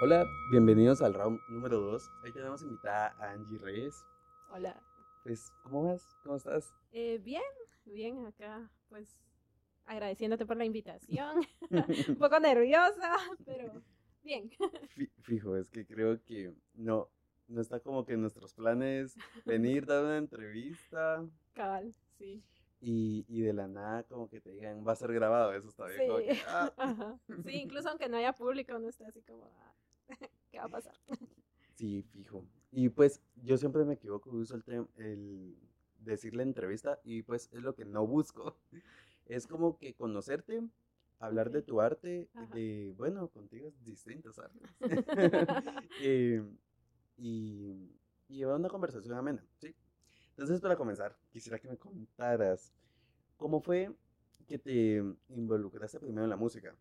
Hola, bienvenidos al round número 2. Hoy tenemos invitada a Angie Reyes. Hola. Pues, ¿cómo vas? ¿Cómo estás? Eh, bien, bien acá, pues agradeciéndote por la invitación. Un poco nerviosa, pero bien. Fi- Fijo, es que creo que no, no está como que en nuestros planes venir, dar una entrevista Cabal, sí. y, y de la nada como que te digan, va a ser grabado, eso está bien. como Sí. que, ah. Ajá. Sí, incluso aunque no haya público, uno está así como, ah, ¿qué va a pasar? Sí, fijo. Y pues yo siempre me equivoco, uso el, el decir la entrevista y pues es lo que no busco. Es como que conocerte, hablar de tu arte, Ajá. de, bueno, contigo es distintos artes. Eh, y, y llevar una conversación amena, ¿sí? Entonces, para comenzar, quisiera que me contaras cómo fue que te involucraste primero en la música.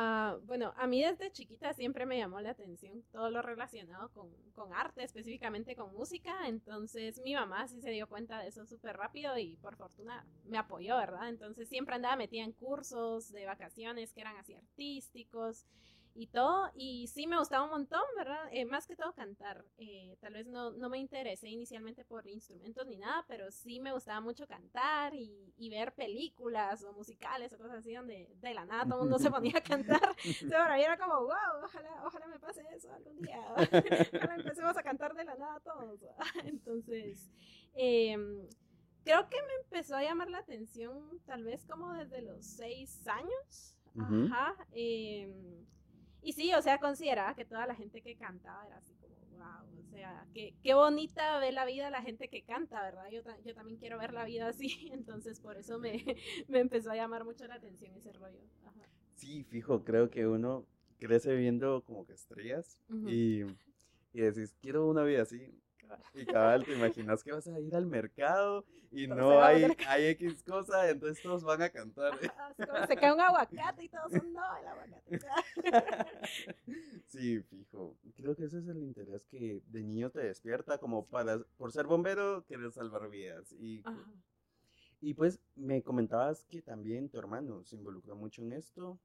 Ah, bueno, a mí desde chiquita siempre me llamó la atención todo lo relacionado con, con arte, específicamente con música. Entonces mi mamá sí se dio cuenta de eso súper rápido y por fortuna me apoyó, ¿verdad? Entonces siempre andaba metida en cursos de vacaciones que eran así artísticos y todo. Y sí me gustaba un montón, ¿verdad? Eh, más que todo cantar. Eh, tal vez no, no me interesé inicialmente por instrumentos ni nada, pero sí me gustaba mucho cantar y, y ver películas o musicales o cosas así donde de la nada todo el mundo se ponía a cantar. Entonces mí era como, wow, ojalá, ojalá me pase eso algún día. Ojalá empecemos a cantar de la nada todos. Entonces, em, creo que me empezó a llamar la atención tal vez como desde los seis años. Ajá. em, y sí, o sea, consideraba que toda la gente que cantaba era así como, wow, o sea, qué, qué bonita ve la vida la gente que canta, ¿verdad? Yo, yo también quiero ver la vida así, entonces por eso me, me empezó a llamar mucho la atención ese rollo. Ajá. Sí, fijo, creo que uno crece viendo como que estrellas y, y decís, quiero una vida así. Y cabal, te imaginas que vas a ir al mercado y no hay, hay X cosa, entonces todos van a cantar. Así como se cae un aguacate y todos son, no, el aguacate. Sí, fijo. Creo que ese es el interés que de niño te despierta, como para, por ser bombero, querer salvar vidas. Y, Ajá. y pues me comentabas que también tu hermano se involucró mucho en esto.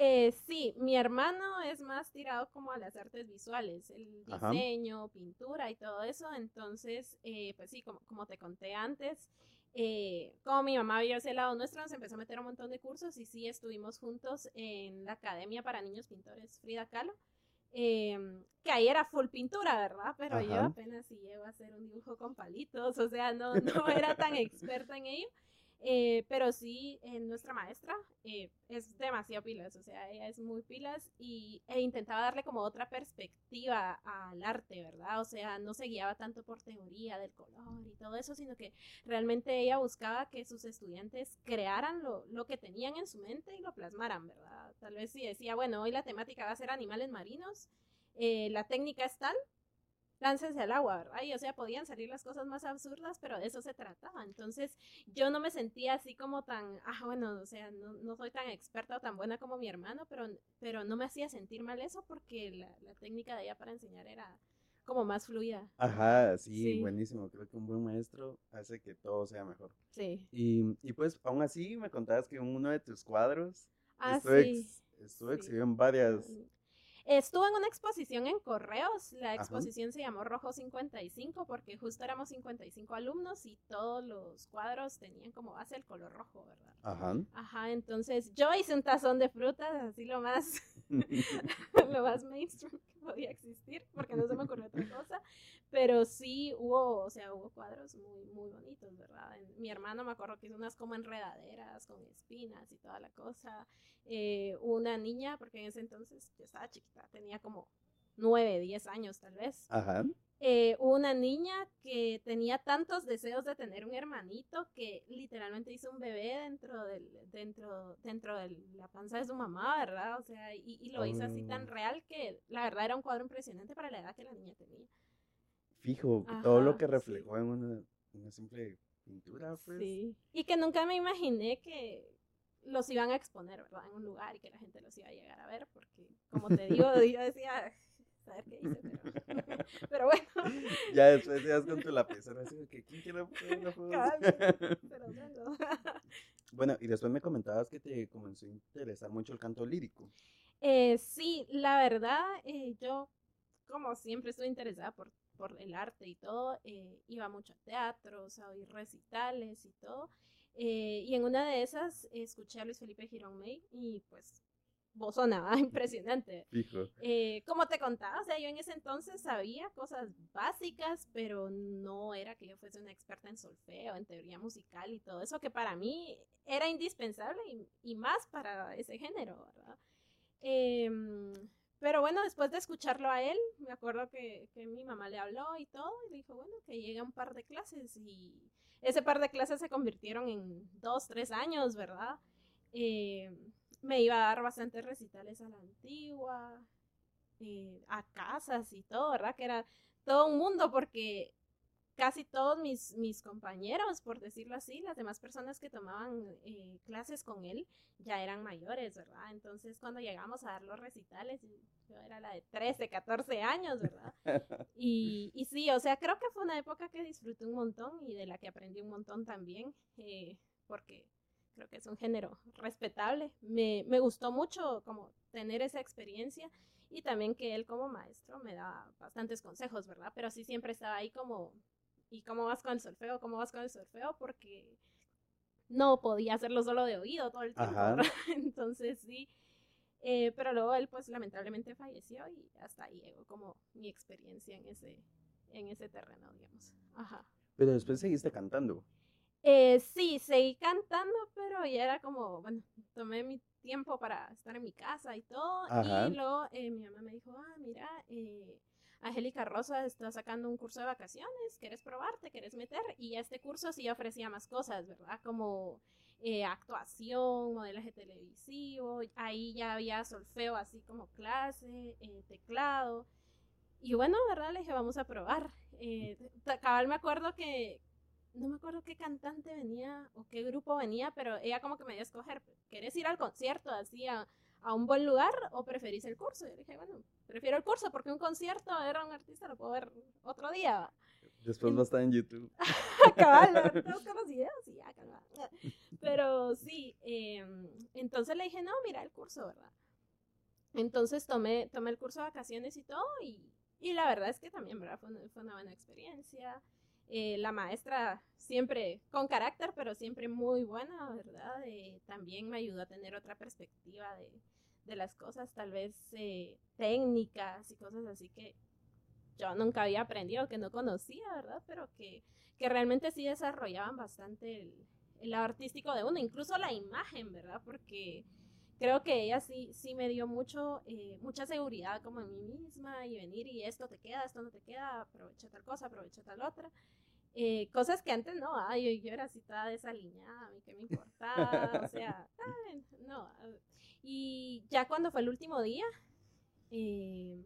Eh, sí, mi hermano es más tirado como a las artes visuales, el Ajá. diseño, pintura y todo eso. Entonces, eh, pues sí, como, como te conté antes, eh, como mi mamá vio ese lado nuestro, nos empezó a meter un montón de cursos y sí estuvimos juntos en la Academia para Niños Pintores Frida Kahlo. em, que ahí era full pintura, ¿verdad? Pero yo apenas sí llego a hacer un dibujo con palitos, o sea, no, no era tan experta en ello. Eh, pero sí, eh, nuestra maestra eh, es demasiado pilas, o sea, ella es muy pilas y, e intentaba darle como otra perspectiva al arte, ¿verdad? O sea, no se guiaba tanto por teoría del color y todo eso, sino que realmente ella buscaba que sus estudiantes crearan lo, lo que tenían en su mente y lo plasmaran, ¿verdad? Tal vez si decía, bueno, hoy la temática va a ser animales marinos, eh, la técnica es tal, láncense al agua, ¿verdad? Y o sea, podían salir las cosas más absurdas, pero de eso se trataba. Entonces, yo no me sentía así como tan, ah, bueno, o sea, no, no soy tan experta o tan buena como mi hermano, pero, pero no me hacía sentir mal eso porque la, la técnica de ella para enseñar era como más fluida. Ajá, sí, Sí. buenísimo. Creo que un buen maestro hace que todo sea mejor. Sí. Y, y pues aún así me contabas que uno de tus cuadros Ah, estuvo, sí. ex- sí. exhibido en varias... Estuve en una exposición en Correos. La Ajá. exposición se llamó Rojo 55 porque justo éramos 55 alumnos y todos los cuadros tenían como base el color rojo, ¿verdad? Ajá. Ajá, entonces yo hice un tazón de frutas, así lo más, lo más mainstream que podía existir, porque no se me ocurrió otra cosa. Pero sí hubo, o sea, hubo cuadros muy, muy bonitos, ¿verdad? En- Mi hermano me acuerdo que hizo unas como enredaderas con espinas y toda la cosa. Eh, una niña, porque en ese entonces yo estaba chiquita, tenía como nueve, diez años tal vez Ajá. eh, una niña que tenía tantos deseos de tener un hermanito que literalmente hizo un bebé dentro del, dentro, dentro de la panza de su mamá, ¿verdad? O sea, y, y lo hizo así tan Oh. real que la verdad era un cuadro impresionante para la edad que la niña tenía. Fijo, que todo lo Ajá, que sí. reflejó en una, una simple pintura, pues. Sí. Y que nunca me imaginé que los iban a exponer, ¿verdad? En un lugar y que la gente los iba a llegar a ver, porque como te digo, yo decía, saber qué hice, pero, pero bueno. Ya después te das con tu lapicero así que ¿quién quiere pero bueno. Bueno, y después me comentabas que te comenzó a interesar mucho el canto lírico. Eh, sí, la verdad, eh, yo como siempre estoy interesada por, por el arte y todo, eh, iba mucho a teatros, a oír recitales y todo. y en una de esas escuché a Luis Felipe Girón May y pues vos sonaba impresionante. Eh, como te contaba, o sea, yo en ese entonces sabía cosas básicas, pero no era que yo fuese una experta en solfeo, en teoría musical y todo eso, que para mí era indispensable y, más para ese género, ¿verdad? Em, pero bueno, después de escucharlo a él, me acuerdo que, que, mi mamá le habló y todo, y le dijo, bueno, que llegue a un par de clases, y ese par de clases se convirtieron en dos, tres años, ¿verdad? Eh, me iba a dar bastantes recitales a la antigua, eh, a casas y todo, ¿verdad? Que era todo un mundo porque casi todos mis, mis compañeros, por decirlo así, las demás personas que tomaban eh, clases con él ya eran mayores, ¿verdad? Entonces cuando llegamos a dar los recitales, yo era la de 13, 14 años, ¿verdad? Y, y sí, o sea, creo que fue una época que disfruté un montón y de la que aprendí un montón también, eh, porque creo que es un género respetable. Me, me gustó mucho como tener esa experiencia y también que él como maestro me da bastantes consejos, ¿verdad? Pero sí siempre estaba ahí como, ¿y cómo vas con el solfeo? ¿Cómo vas con el solfeo? Porque no podía hacerlo solo de oído todo el tiempo, Entonces sí. Eh, pero luego él pues lamentablemente falleció y hasta ahí llegó como mi experiencia en ese, en ese terreno, digamos. Ajá. Pero después seguiste cantando. Eh, sí, seguí cantando, pero ya era como, bueno, tomé mi tiempo para estar en mi casa y todo. Y luego eh, mi mamá me dijo, ah, mira, eh, Angélica Rosa está sacando un curso de vacaciones, ¿quieres probarte? ¿Quieres meter? Y este curso sí ofrecía más cosas, ¿verdad? Como eh, actuación, modelaje televisivo, ahí ya había solfeo así como clase, teclado. Y bueno, ¿verdad? Le dije, vamos a probar. cabal me acuerdo que, no me acuerdo qué cantante venía o qué grupo venía, pero ella como que me dio a escoger, ¿querés ir al concierto así un buen lugar o preferís el curso? Y yo dije, bueno, prefiero el curso porque un concierto era un artista lo puedo ver otro día. Después va a estar en YouTube. cabal, buscar los videos y ya, cabal. Pero sí, em, entonces le dije, no, mira el curso, ¿verdad? Entonces tomé, tomé el curso de vacaciones y todo y, y la verdad es que también, ¿verdad? Fue, fue una buena experiencia. Eh, la maestra siempre con carácter, pero siempre muy buena, ¿verdad? Eh, también me ayudó a tener otra perspectiva de, de las cosas, tal vez eh, técnicas y cosas así que yo nunca había aprendido, que no conocía, ¿verdad? Pero que, que realmente sí desarrollaban bastante el, el lado artístico de uno, incluso la imagen, ¿verdad? Porque creo que ella sí, sí me dio mucho, mucha seguridad como en mí misma y venir y esto te queda, esto no te queda, aprovecha tal cosa, aprovecha tal otra. Eh, cosas que antes no, ay, yo, era así toda desaliñada, a mí qué me importaba, o sea, no. Y ya cuando fue el último día, eh,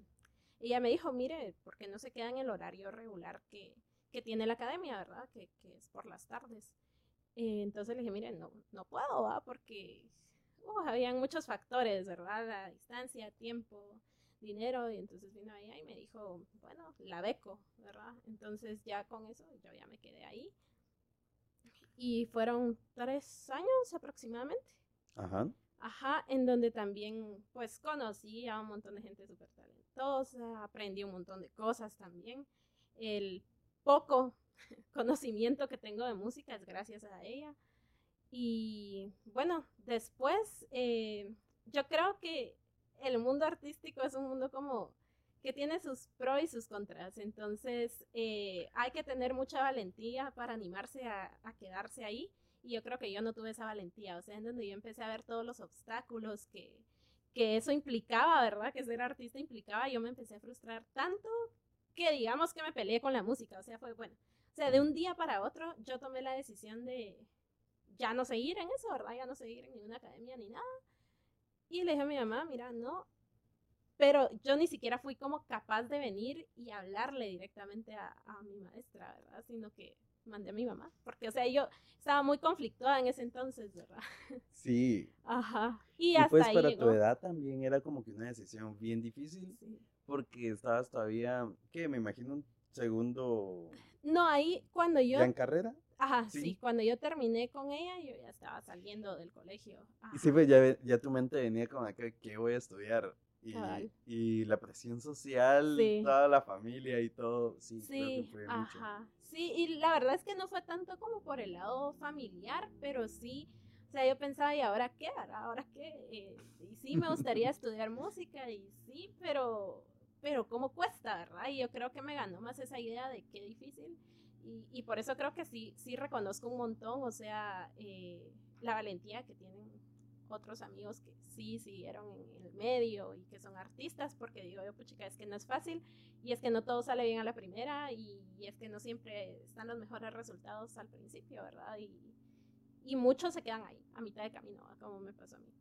ella me dijo, mire, porque no se queda en el horario regular que, que tiene la academia, ¿verdad? Que, que es por las tardes. Eh, entonces le dije, mire, no, no puedo, ¿va? Porque uh, habían muchos factores, ¿verdad? La distancia, tiempo, dinero y entonces vino ella y me dijo, bueno, la beco, ¿verdad? Entonces ya con eso yo ya me quedé ahí. Y fueron tres años aproximadamente. Ajá. Ajá, en donde también pues conocí a un montón de gente súper talentosa, aprendí un montón de cosas también. El poco conocimiento que tengo de música es gracias a ella. Y bueno, después eh, yo creo que el mundo artístico es un mundo como que tiene sus pros y sus contras. Entonces, eh, hay que tener mucha valentía para animarse a, quedarse ahí. Y yo creo que yo no tuve esa valentía. O sea, en donde yo empecé a ver todos los obstáculos que, que eso implicaba, ¿verdad? Que ser artista implicaba. Yo me empecé a frustrar tanto que digamos que me peleé con la música. O sea, fue bueno. O sea, de un día para otro yo tomé la decisión de ya no seguir en eso, ¿verdad? Ya no seguir en ninguna academia ni nada y le dije a mi mamá, mira, no. Pero yo ni siquiera fui como capaz de venir y hablarle directamente a, mi maestra, ¿verdad? Sino que mandé a mi mamá. Porque, o sea, yo estaba muy conflictuada en ese entonces, ¿verdad? Sí. Ajá. Y, hasta pues para tu edad también era como que una decisión bien difícil. Porque estabas todavía, que me imagino segundo. No, ahí cuando yo. ¿Ya en carrera? Ajá, sí. cuando yo terminé con ella, yo ya estaba saliendo del colegio. Y sí, pues ya, ya tu mente venía con que ¿qué voy a estudiar? Y, y la presión social, toda la familia y todo, sí, sí ajá. Sí, y la verdad es que no fue tanto como por el lado familiar, pero sí, o sea, yo pensaba, ¿y ahora qué? ¿Ahora qué? Eh, y sí, me gustaría estudiar música, y sí, pero, pero ¿cómo cuesta, verdad? Y yo creo que me ganó más esa idea de qué difícil. Y, y por eso creo que sí, sí reconozco un montón, o sea, eh, la valentía que tienen otros amigos que sí siguieron en el medio y que son artistas, porque digo yo, puchica, es que no es fácil y es que no todo sale bien a la primera y, es que no siempre están los mejores resultados al principio, ¿verdad? Y, y muchos se quedan ahí, a mitad de camino, como me pasó a mí.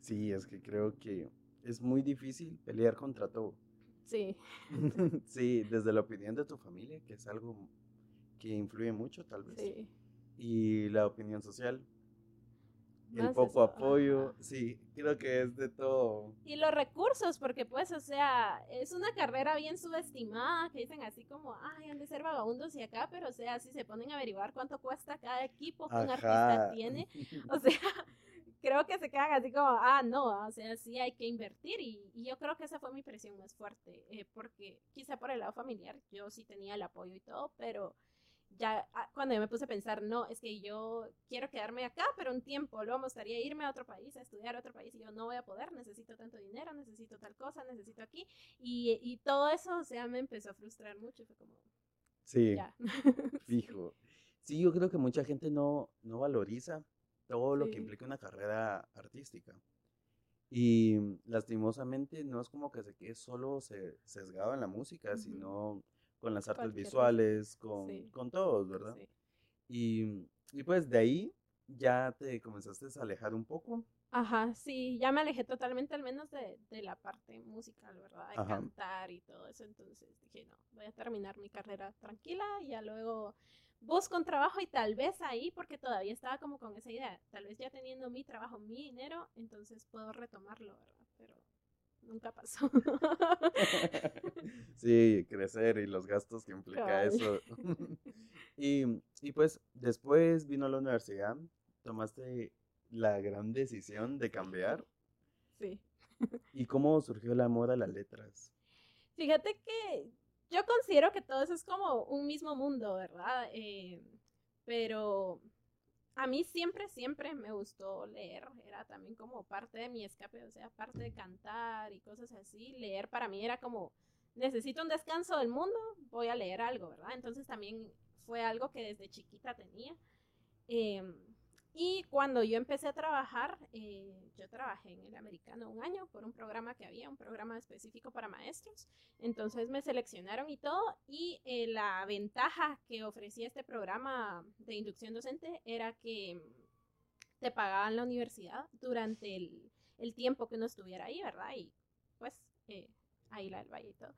Sí, es que creo que es muy difícil pelear contra todo. Sí. sí, desde la opinión de tu familia, que es algo que influye mucho tal vez. Sí. Y la opinión social, el poco apoyo, sí, creo que es de todo. Y los recursos, porque pues, o sea, es una carrera bien subestimada, que dicen así como, ay, han de ser vagabundos y acá, pero o sea, si se ponen a averiguar cuánto cuesta cada equipo que un artista tiene, o sea, creo que se quedan así como, ah, no, o sea, sí hay que invertir y, y yo creo que esa fue mi presión más fuerte, eh, porque quizá por el lado familiar yo sí tenía el apoyo y todo, pero ya ah, cuando yo me puse a pensar, no, es que yo quiero quedarme acá, pero un tiempo, luego me gustaría irme a otro país, a estudiar a otro país, y yo no voy a poder, necesito tanto dinero, necesito tal cosa, necesito aquí, y, y todo eso, o sea, me empezó a frustrar mucho, fue como... Sí, fijo. Sí, yo creo que mucha gente no, no valoriza todo lo que implica una carrera artística. Y lastimosamente no es como que se quede solo sesgado en la música, sino con las artes visuales, con, con todos, ¿verdad? Y, y pues de ahí ya te comenzaste a alejar un poco. Ajá, sí, ya me alejé totalmente, al menos de, de la parte musical, ¿verdad? De cantar y todo eso. Entonces dije, no, voy a terminar mi carrera tranquila y ya luego busco un trabajo y tal vez ahí, porque todavía estaba como con esa idea, tal vez ya teniendo mi trabajo, mi dinero, entonces puedo retomarlo, ¿verdad? Pero nunca pasó. sí, crecer y los gastos que implica eso. y, y pues después vino a la universidad, tomaste la gran decisión de cambiar. Sí. ¿Y cómo surgió el amor a las letras? Fíjate que yo considero que todo eso es como un mismo mundo, ¿verdad? Eh, pero a mí siempre, siempre me gustó leer, era también como parte de mi escape, o sea, parte de cantar y cosas así, leer para mí era como, necesito un descanso del mundo, voy a leer algo, ¿verdad? Entonces también fue algo que desde chiquita tenía. Em, y cuando yo empecé a trabajar, eh, yo trabajé en el americano un año por un programa que había, un programa específico para maestros. Entonces me seleccionaron y todo. Y eh, la ventaja que ofrecía este programa de inducción docente era que te pagaban la universidad durante el, el tiempo que uno estuviera ahí, ¿verdad? Y pues eh, ahí la del valle y todo.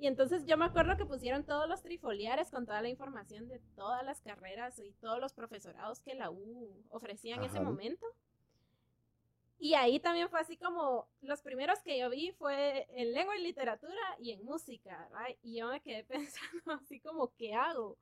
Y entonces yo me acuerdo que pusieron todos los trifoliares con toda la información de todas las carreras y todos los profesorados que la U ofrecía en ese momento. Y ahí también fue así como, los primeros que yo vi fue en lengua y literatura y en música, ¿right? Y yo me quedé pensando así como, ¿qué hago?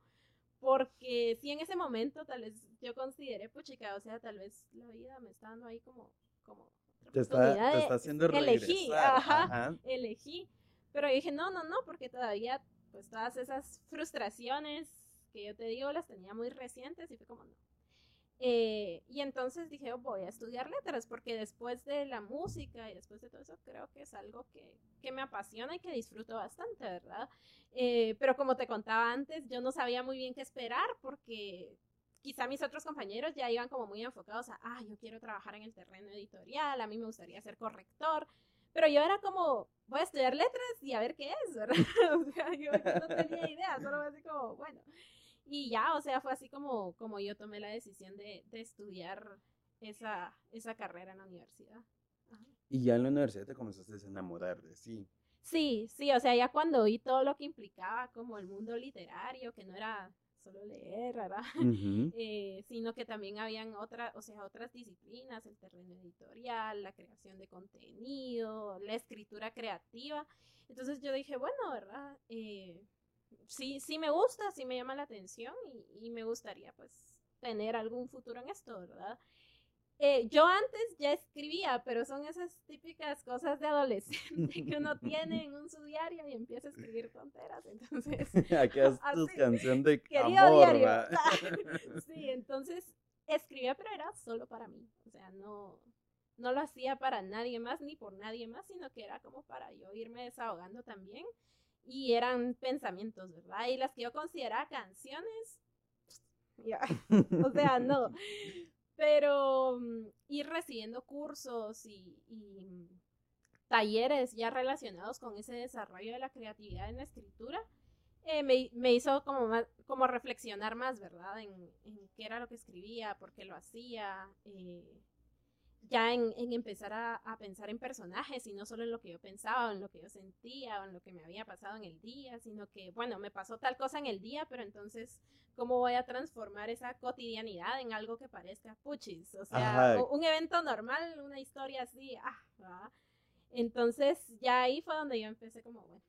Porque si en ese momento tal vez yo consideré, puchica, o sea, tal vez la vida me está dando ahí como, como te está, te está haciendo elegí, ajá, elegí. Pero dije, no, no, no, porque todavía, pues todas esas frustraciones que yo te digo las tenía muy recientes y fue como, no. Eh, y entonces dije, voy a estudiar letras, porque después de la música y después de todo eso, creo que es algo que, que me apasiona y que disfruto bastante, ¿verdad? Eh, pero como te contaba antes, yo no sabía muy bien qué esperar, porque quizá mis otros compañeros ya iban como muy enfocados a, ah, yo quiero trabajar en el terreno editorial, a mí me gustaría ser corrector. Pero yo era como, voy a estudiar letras y a ver qué es, ¿verdad? o sea, yo no tenía idea, solo así como, bueno. Y ya, o sea, fue así como, como yo tomé la decisión de, de estudiar esa, esa carrera en la universidad. Y ya en la universidad te comenzaste a enamorar de sí. Sí, sí, o sea, ya cuando vi todo lo que implicaba como el mundo literario, que no era solo leer, ¿verdad? Eh, sino que también habían otras, o sea, otras disciplinas, el terreno editorial, la creación de contenido, la escritura creativa. Entonces yo dije, bueno, ¿verdad? Eh, sí, sí me gusta, sí me llama la atención y, y me gustaría pues tener algún futuro en esto, ¿verdad? Eh, yo antes ya escribía, pero son esas típicas cosas de adolescente que uno tiene en un su diario y empieza a escribir tonteras. Entonces, Aquí es tu canción de amor, diario. sí, entonces escribía, pero era solo para mí. O sea, no, no lo hacía para nadie más ni por nadie más, sino que era como para yo irme desahogando también. Y eran pensamientos, ¿verdad? Y las que yo consideraba canciones, ya, o sea, no. Pero mm, ir recibiendo cursos y, y talleres ya relacionados con ese desarrollo de la creatividad en la escritura, eh, me, me hizo como, como reflexionar más, ¿verdad? En, en qué era lo que escribía, por qué lo hacía, eh, ya en, en empezar a, a pensar en personajes y no solo en lo que yo pensaba, o en lo que yo sentía, o en lo que me había pasado en el día, sino que, bueno, me pasó tal cosa en el día, pero entonces, ¿cómo voy a transformar esa cotidianidad en algo que parezca puchis? O sea, Ajá. un evento normal, una historia así, ah, ¿verdad? Entonces, ya ahí fue donde yo empecé como, bueno,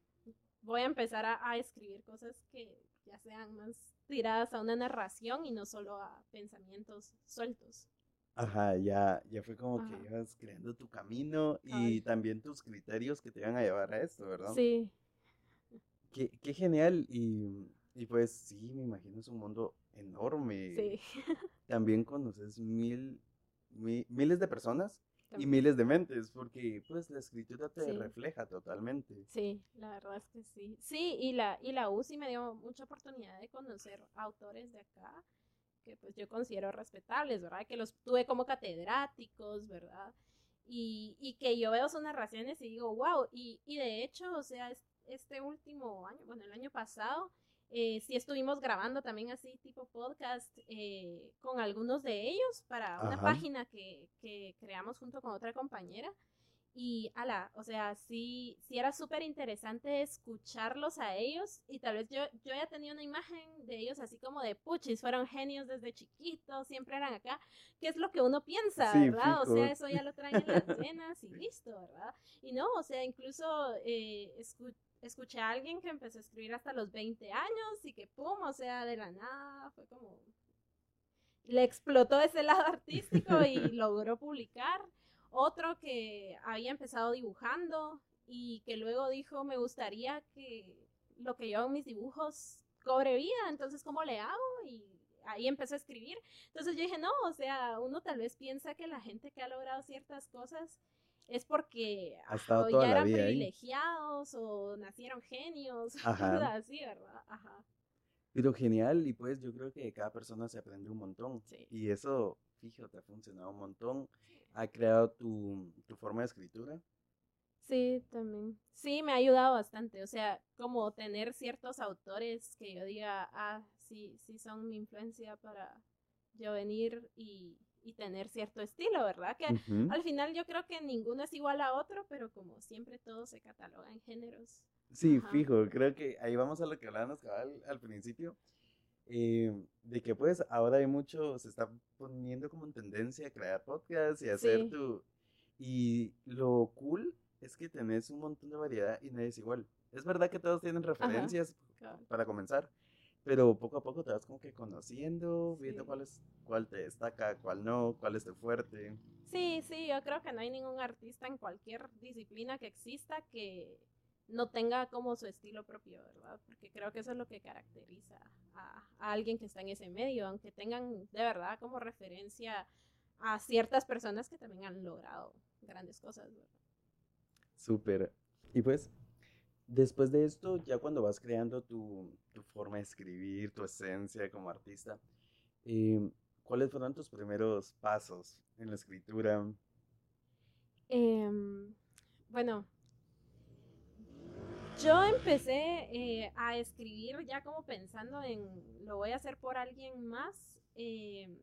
voy a empezar a, a escribir cosas que ya sean más tiradas a una narración y no solo a pensamientos sueltos. Ajá, ya, ya fue como que ibas creando tu camino y también tus criterios que te iban a llevar a esto, ¿verdad? Sí, Qué, qué genial y, y pues sí, me imagino es un mundo enorme. sí. También conoces mil, mi- miles de personas y miles de mentes, porque pues la escritura te Sí. refleja totalmente. Sí, la verdad es que sí. Sí, y la, y la UCI me dio mucha oportunidad de conocer autores de acá que pues yo considero respetables, ¿verdad? Que los tuve como catedráticos, ¿verdad? Y, y que yo veo sus narraciones y digo, wow, y, y de hecho, o sea, es- este último año, bueno, el año pasado, eh, sí estuvimos grabando también así tipo podcast eh, con algunos de ellos para una Ajá. página que, que creamos junto con otra compañera. Y ala, o sea, sí, sí era súper interesante escucharlos a ellos y tal vez yo, yo ya tenía una imagen de ellos así como de puchis, fueron genios desde chiquitos, siempre eran acá, que es lo que uno piensa, Sí, ¿verdad? O sea, eso ya lo traen en las venas y listo, ¿verdad? Y no, o sea, incluso eh, escu- escuché a alguien que empezó a escribir hasta los 20 años y que pum, o sea, de la nada, fue como... Le explotó ese lado artístico y logró publicar. Otro que había empezado dibujando y que luego dijo, me gustaría que lo que yo hago en mis dibujos cobre vida, entonces, ¿cómo le hago? Y ahí empezó a escribir. Entonces yo dije, no, o sea, uno tal vez piensa que la gente que ha logrado ciertas cosas es porque Ha estado o ya eran ahí. privilegiados o nacieron genios, Ajá. cosas así, ¿verdad? Ajá. Pero genial, y pues yo creo que cada persona se aprende un montón. Sí. Y eso, fíjate, ha funcionado un montón. Ha creado tu, tu forma de escritura. Sí, también. Sí, me ha ayudado bastante. O sea, como tener ciertos autores que yo diga, ah, sí, sí son mi influencia para yo venir y, y tener cierto estilo, ¿verdad? Que al final yo creo que ninguno es igual a otro, pero como siempre todo se cataloga en géneros. Sí, Ajá. fijo, creo que ahí vamos a lo que hablábamos cabal al principio, eh, de que pues ahora hay mucho, se está poniendo como en tendencia a crear podcasts y hacer Sí. tu... Y lo cool es que tenés un montón de variedad y nadie es igual. Es verdad que todos tienen referencias Cabal. para comenzar, pero poco a poco te vas como que conociendo, viendo Sí. cuál es, cuál te destaca, cuál no, cuál es tu fuerte. Sí, sí, yo creo que no hay ningún artista en cualquier disciplina que exista que no tenga como su estilo propio, ¿verdad? Porque creo que eso es lo que caracteriza a, a alguien que está en ese medio, aunque tengan de verdad como referencia a ciertas personas que también han logrado grandes cosas, ¿verdad? Súper. Y pues, después de esto, ya cuando vas creando tu, tu forma de escribir, tu esencia como artista, eh, ¿cuáles fueron tus primeros pasos en la escritura? Em, bueno, yo empecé eh, a escribir ya como pensando en lo voy a hacer por alguien más. em,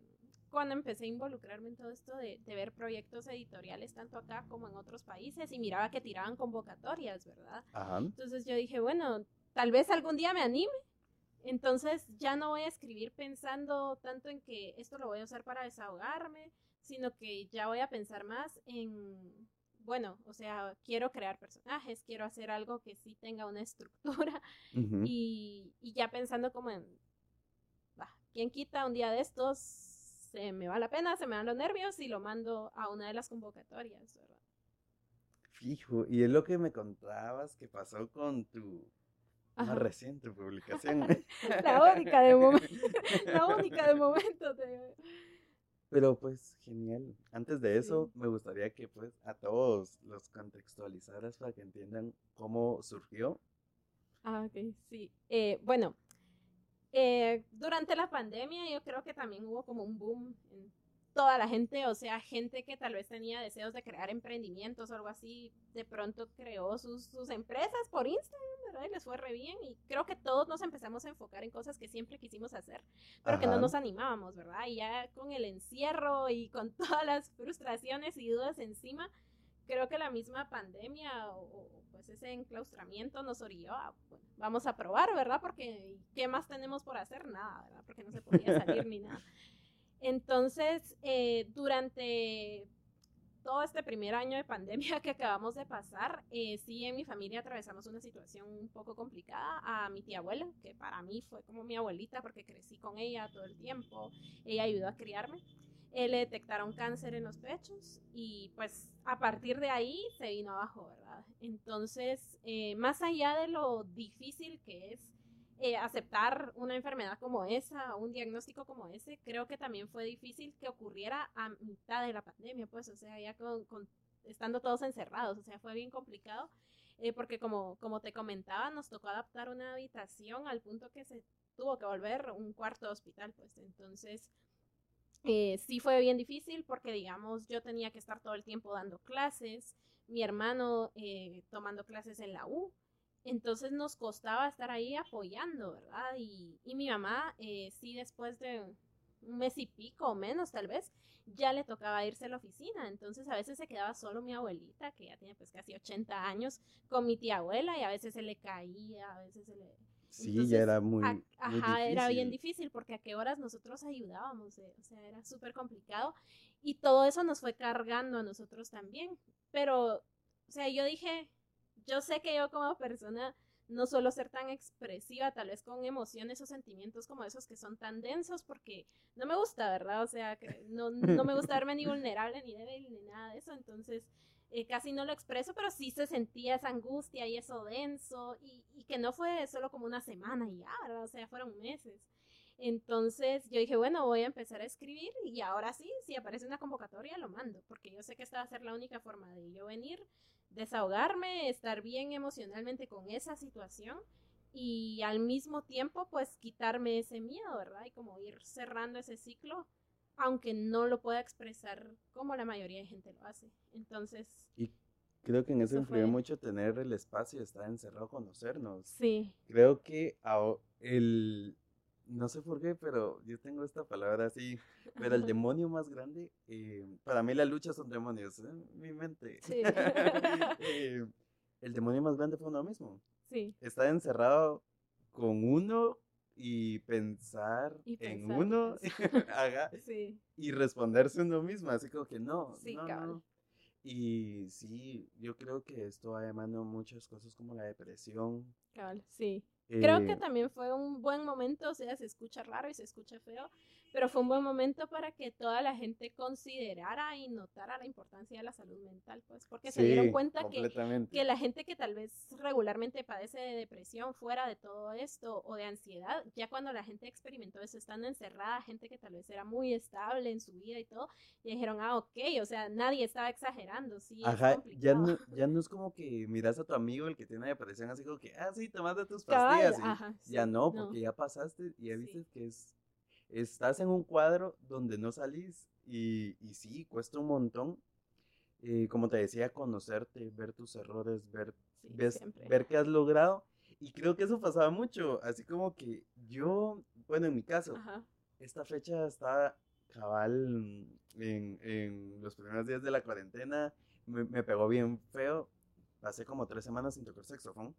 cuando empecé a involucrarme en todo esto de, de ver proyectos editoriales tanto acá como en otros países y miraba que tiraban convocatorias, ¿verdad? Ajá. Entonces yo dije, bueno, tal vez algún día me anime. Entonces ya no voy a escribir pensando tanto en que esto lo voy a usar para desahogarme, sino que ya voy a pensar más en bueno, o sea, quiero crear personajes, quiero hacer algo que sí tenga una estructura y, y ya pensando como en, va, ¿quién quita un día de estos? Se me va la pena, se me dan los nervios y lo mando a una de las convocatorias, ¿verdad? Fijo, y es lo que me contabas que pasó con tu más Ajá. reciente publicación. La única de momento, la única de momento. te- Pero pues genial. Antes de eso, me gustaría que pues a todos los contextualizaras para que entiendan cómo surgió. Ah, ok, sí. Eh, bueno, eh, durante la pandemia yo creo que también hubo como un boom en toda la gente, o sea, gente que tal vez tenía deseos de crear emprendimientos o algo así, de pronto creó sus, sus empresas por Instagram, ¿verdad? Y les fue re bien y creo que todos nos empezamos a enfocar en cosas que siempre quisimos hacer, pero que no Ajá. nos animábamos, ¿verdad? Y ya con el encierro y con todas las frustraciones y dudas encima, creo que la misma pandemia o, o, pues ese enclaustramiento nos orilló a, bueno, vamos a probar, ¿verdad? Porque ¿qué más tenemos por hacer? Nada, ¿verdad? Porque no se podía salir ni nada. Entonces, eh, durante todo este primer año de pandemia que acabamos de pasar, eh, sí en mi familia atravesamos una situación un poco complicada. A mi tía abuela, que para mí fue como mi abuelita porque crecí con ella todo el tiempo, ella ayudó a criarme. Eh, le detectaron cáncer en los pechos y pues a partir de ahí se vino abajo, ¿verdad? Entonces, eh, más allá de lo difícil que es eh, aceptar una enfermedad como esa, un diagnóstico como ese, creo que también fue difícil que ocurriera a mitad de la pandemia, pues, o sea, ya con, con estando todos encerrados, o sea, fue bien complicado, eh, porque como, como te comentaba, nos tocó adaptar una habitación al punto que se tuvo que volver un cuarto de hospital, pues, entonces... Eh, sí fue bien difícil porque, digamos, yo tenía que estar todo el tiempo dando clases, mi hermano eh, tomando clases en la U, entonces nos costaba estar ahí apoyando, ¿verdad? Y, y mi mamá, eh, sí, después de un mes y pico o menos tal vez, ya le tocaba irse a la oficina. Entonces a veces se quedaba solo mi abuelita, que ya tiene pues casi 80 años, con mi tía abuela y a veces se le caía, a veces se le... Sí, Entonces, ya era muy, a- muy ajá, era bien difícil. difícil porque a qué horas nosotros ayudábamos, eh, o sea, era súper complicado y todo eso nos fue cargando a nosotros también. Pero, o sea, yo dije, yo sé que yo como persona no suelo ser tan expresiva, tal vez con emociones o sentimientos como esos que son tan densos, porque no me gusta, ¿verdad? O sea, que no, no me gusta verme ni vulnerable, ni débil, ni nada de eso, entonces eh, casi no lo expreso, pero sí se sentía esa angustia y eso denso, y, y que no fue solo como una semana y ya, ¿verdad? O sea, fueron meses. Entonces yo dije, bueno, voy a empezar a escribir y ahora sí, si aparece una convocatoria, lo mando, porque yo sé que esta va a ser la única forma de yo venir, desahogarme, estar bien emocionalmente con esa situación y al mismo tiempo pues quitarme ese miedo, ¿verdad? Y como ir cerrando ese ciclo, aunque no lo pueda expresar como la mayoría de gente lo hace. Entonces, Y creo que en eso Eso influyó fue- mucho tener el espacio, estar encerrado, conocernos. sí, Creo que el, no sé por qué, pero yo tengo esta palabra así, pero el demonio más grande, eh, para mí las luchas son demonios, ¿eh? mi mente. Sí. Eh, el demonio más grande fue uno mismo. sí, Estar encerrado con uno y pensar Y en uno ajá, sí, y responderse uno mismo, así como que no, Sí, no. Y sí, yo creo que esto ha demandado muchas cosas como la depresión. sí. Creo que eh, también fue un buen momento, o sea, se escucha raro y se escucha feo, pero fue un buen momento para que toda la gente considerara y notara la importancia de la salud mental, pues, porque se dieron cuenta que, que la gente que tal vez regularmente padece de depresión fuera de todo esto o de ansiedad, ya cuando la gente experimentó eso estando encerrada, gente que tal vez era muy estable en su vida y todo, y dijeron, ah, ok, o sea, nadie estaba exagerando, sí, es Ajá, ya no, ya no es como que miras a tu amigo el que tiene depresión así como que, ah, sí, tomaste tus Cabal, pastillas. y ajá, ya no, porque ya pasaste y ya Sí. viste que es, estás en un cuadro donde no salís y, y sí, cuesta un montón. eh, como te decía, conocerte, ver tus errores, ver, Sí, ves- ver qué has logrado. Y creo que eso pasaba mucho, así como que yo, bueno, en mi caso, Ajá, esta fecha estaba cabal en, en los primeros días de la cuarentena. Me, me pegó bien feo. Pasé como tres semanas sin tocar saxofón.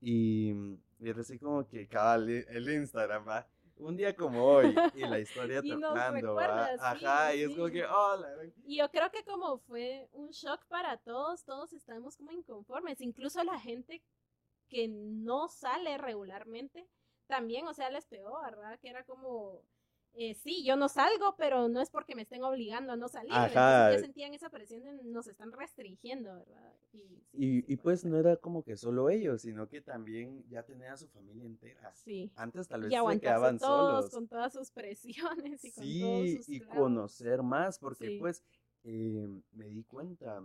Y, y era así como que cabal, el Instagram, va. Un día como hoy y la historia Y tocando, ajá, y es como que, oh, la gran- Y yo creo que como fue un shock para todos, todos estamos como inconformes, incluso la gente que no sale regularmente, también, o sea, les pegó, ¿verdad? Que era como, eh, sí, yo no salgo, pero no es porque me estén obligando a no salir. Ajá. Entonces ya sentían esa presión de nos están restringiendo, ¿verdad? Y, sí, sí Y, pues no era como que solo ellos, sino que también ya tenía a su familia entera. Sí. Antes tal vez Y se quedaban todos solos. con todas sus presiones y con todos Sí, sus y clavos. conocer más, porque pues eh, me di cuenta,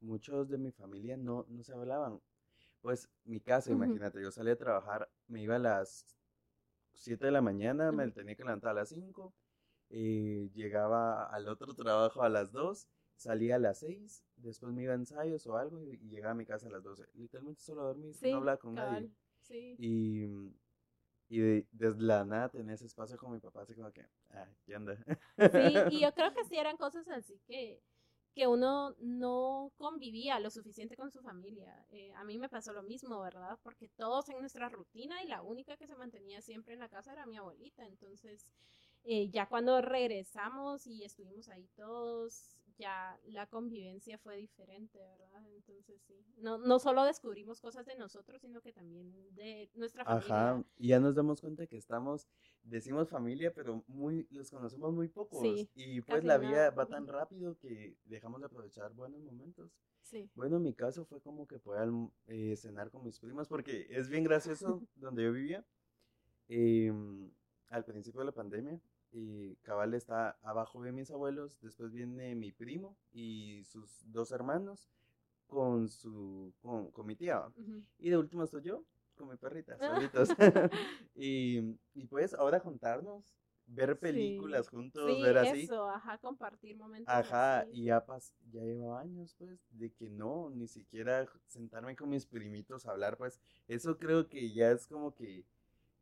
muchos de mi familia no, no se hablaban. Pues mi caso, Ujú. imagínate, yo salía a trabajar, me iba a las 7 de la mañana, me tenía que levantar a las 5, eh, llegaba al otro trabajo a las 2, salía a las 6, después me iba a ensayos o algo y, y llegaba a mi casa a las 12. Literalmente solo Sí, no hablaba con nadie. Sí. Y, y de- desde la nada tenía ese espacio con mi papá, así como que, ah, ¿qué onda? Sí, y yo creo que sí eran cosas así que, que uno no convivía lo suficiente con su familia. Eh, a mí me pasó lo mismo, ¿verdad? Porque todos en nuestra rutina y la única que se mantenía siempre en la casa era mi abuelita. Entonces, eh, ya cuando regresamos y estuvimos ahí todos, ya la convivencia fue diferente, ¿verdad? Entonces, sí. No, no solo descubrimos cosas de nosotros, sino que también de nuestra familia. Ajá, y ya nos damos cuenta que estamos, decimos familia, pero muy, los conocemos muy pocos. Sí, y pues la vida nada, va tan rápido que dejamos de aprovechar buenos momentos. Sí. Bueno, en mi caso fue como que poder alm- eh, cenar con mis primas, porque es bien gracioso donde yo vivía. em, al principio de la pandemia, y cabal está abajo de mis abuelos, después viene mi primo y sus dos hermanos con su con, con mi tía. Y de último estoy yo con mi perrita, Ah. solitos. y, y pues ahora juntarnos, ver películas juntos, Sí, ver así. eso, ajá, compartir momentos. Ajá, así. y ya, pas, ya lleva años, pues, de que no, ni siquiera sentarme con mis primitos a hablar, pues, eso creo que ya es como que,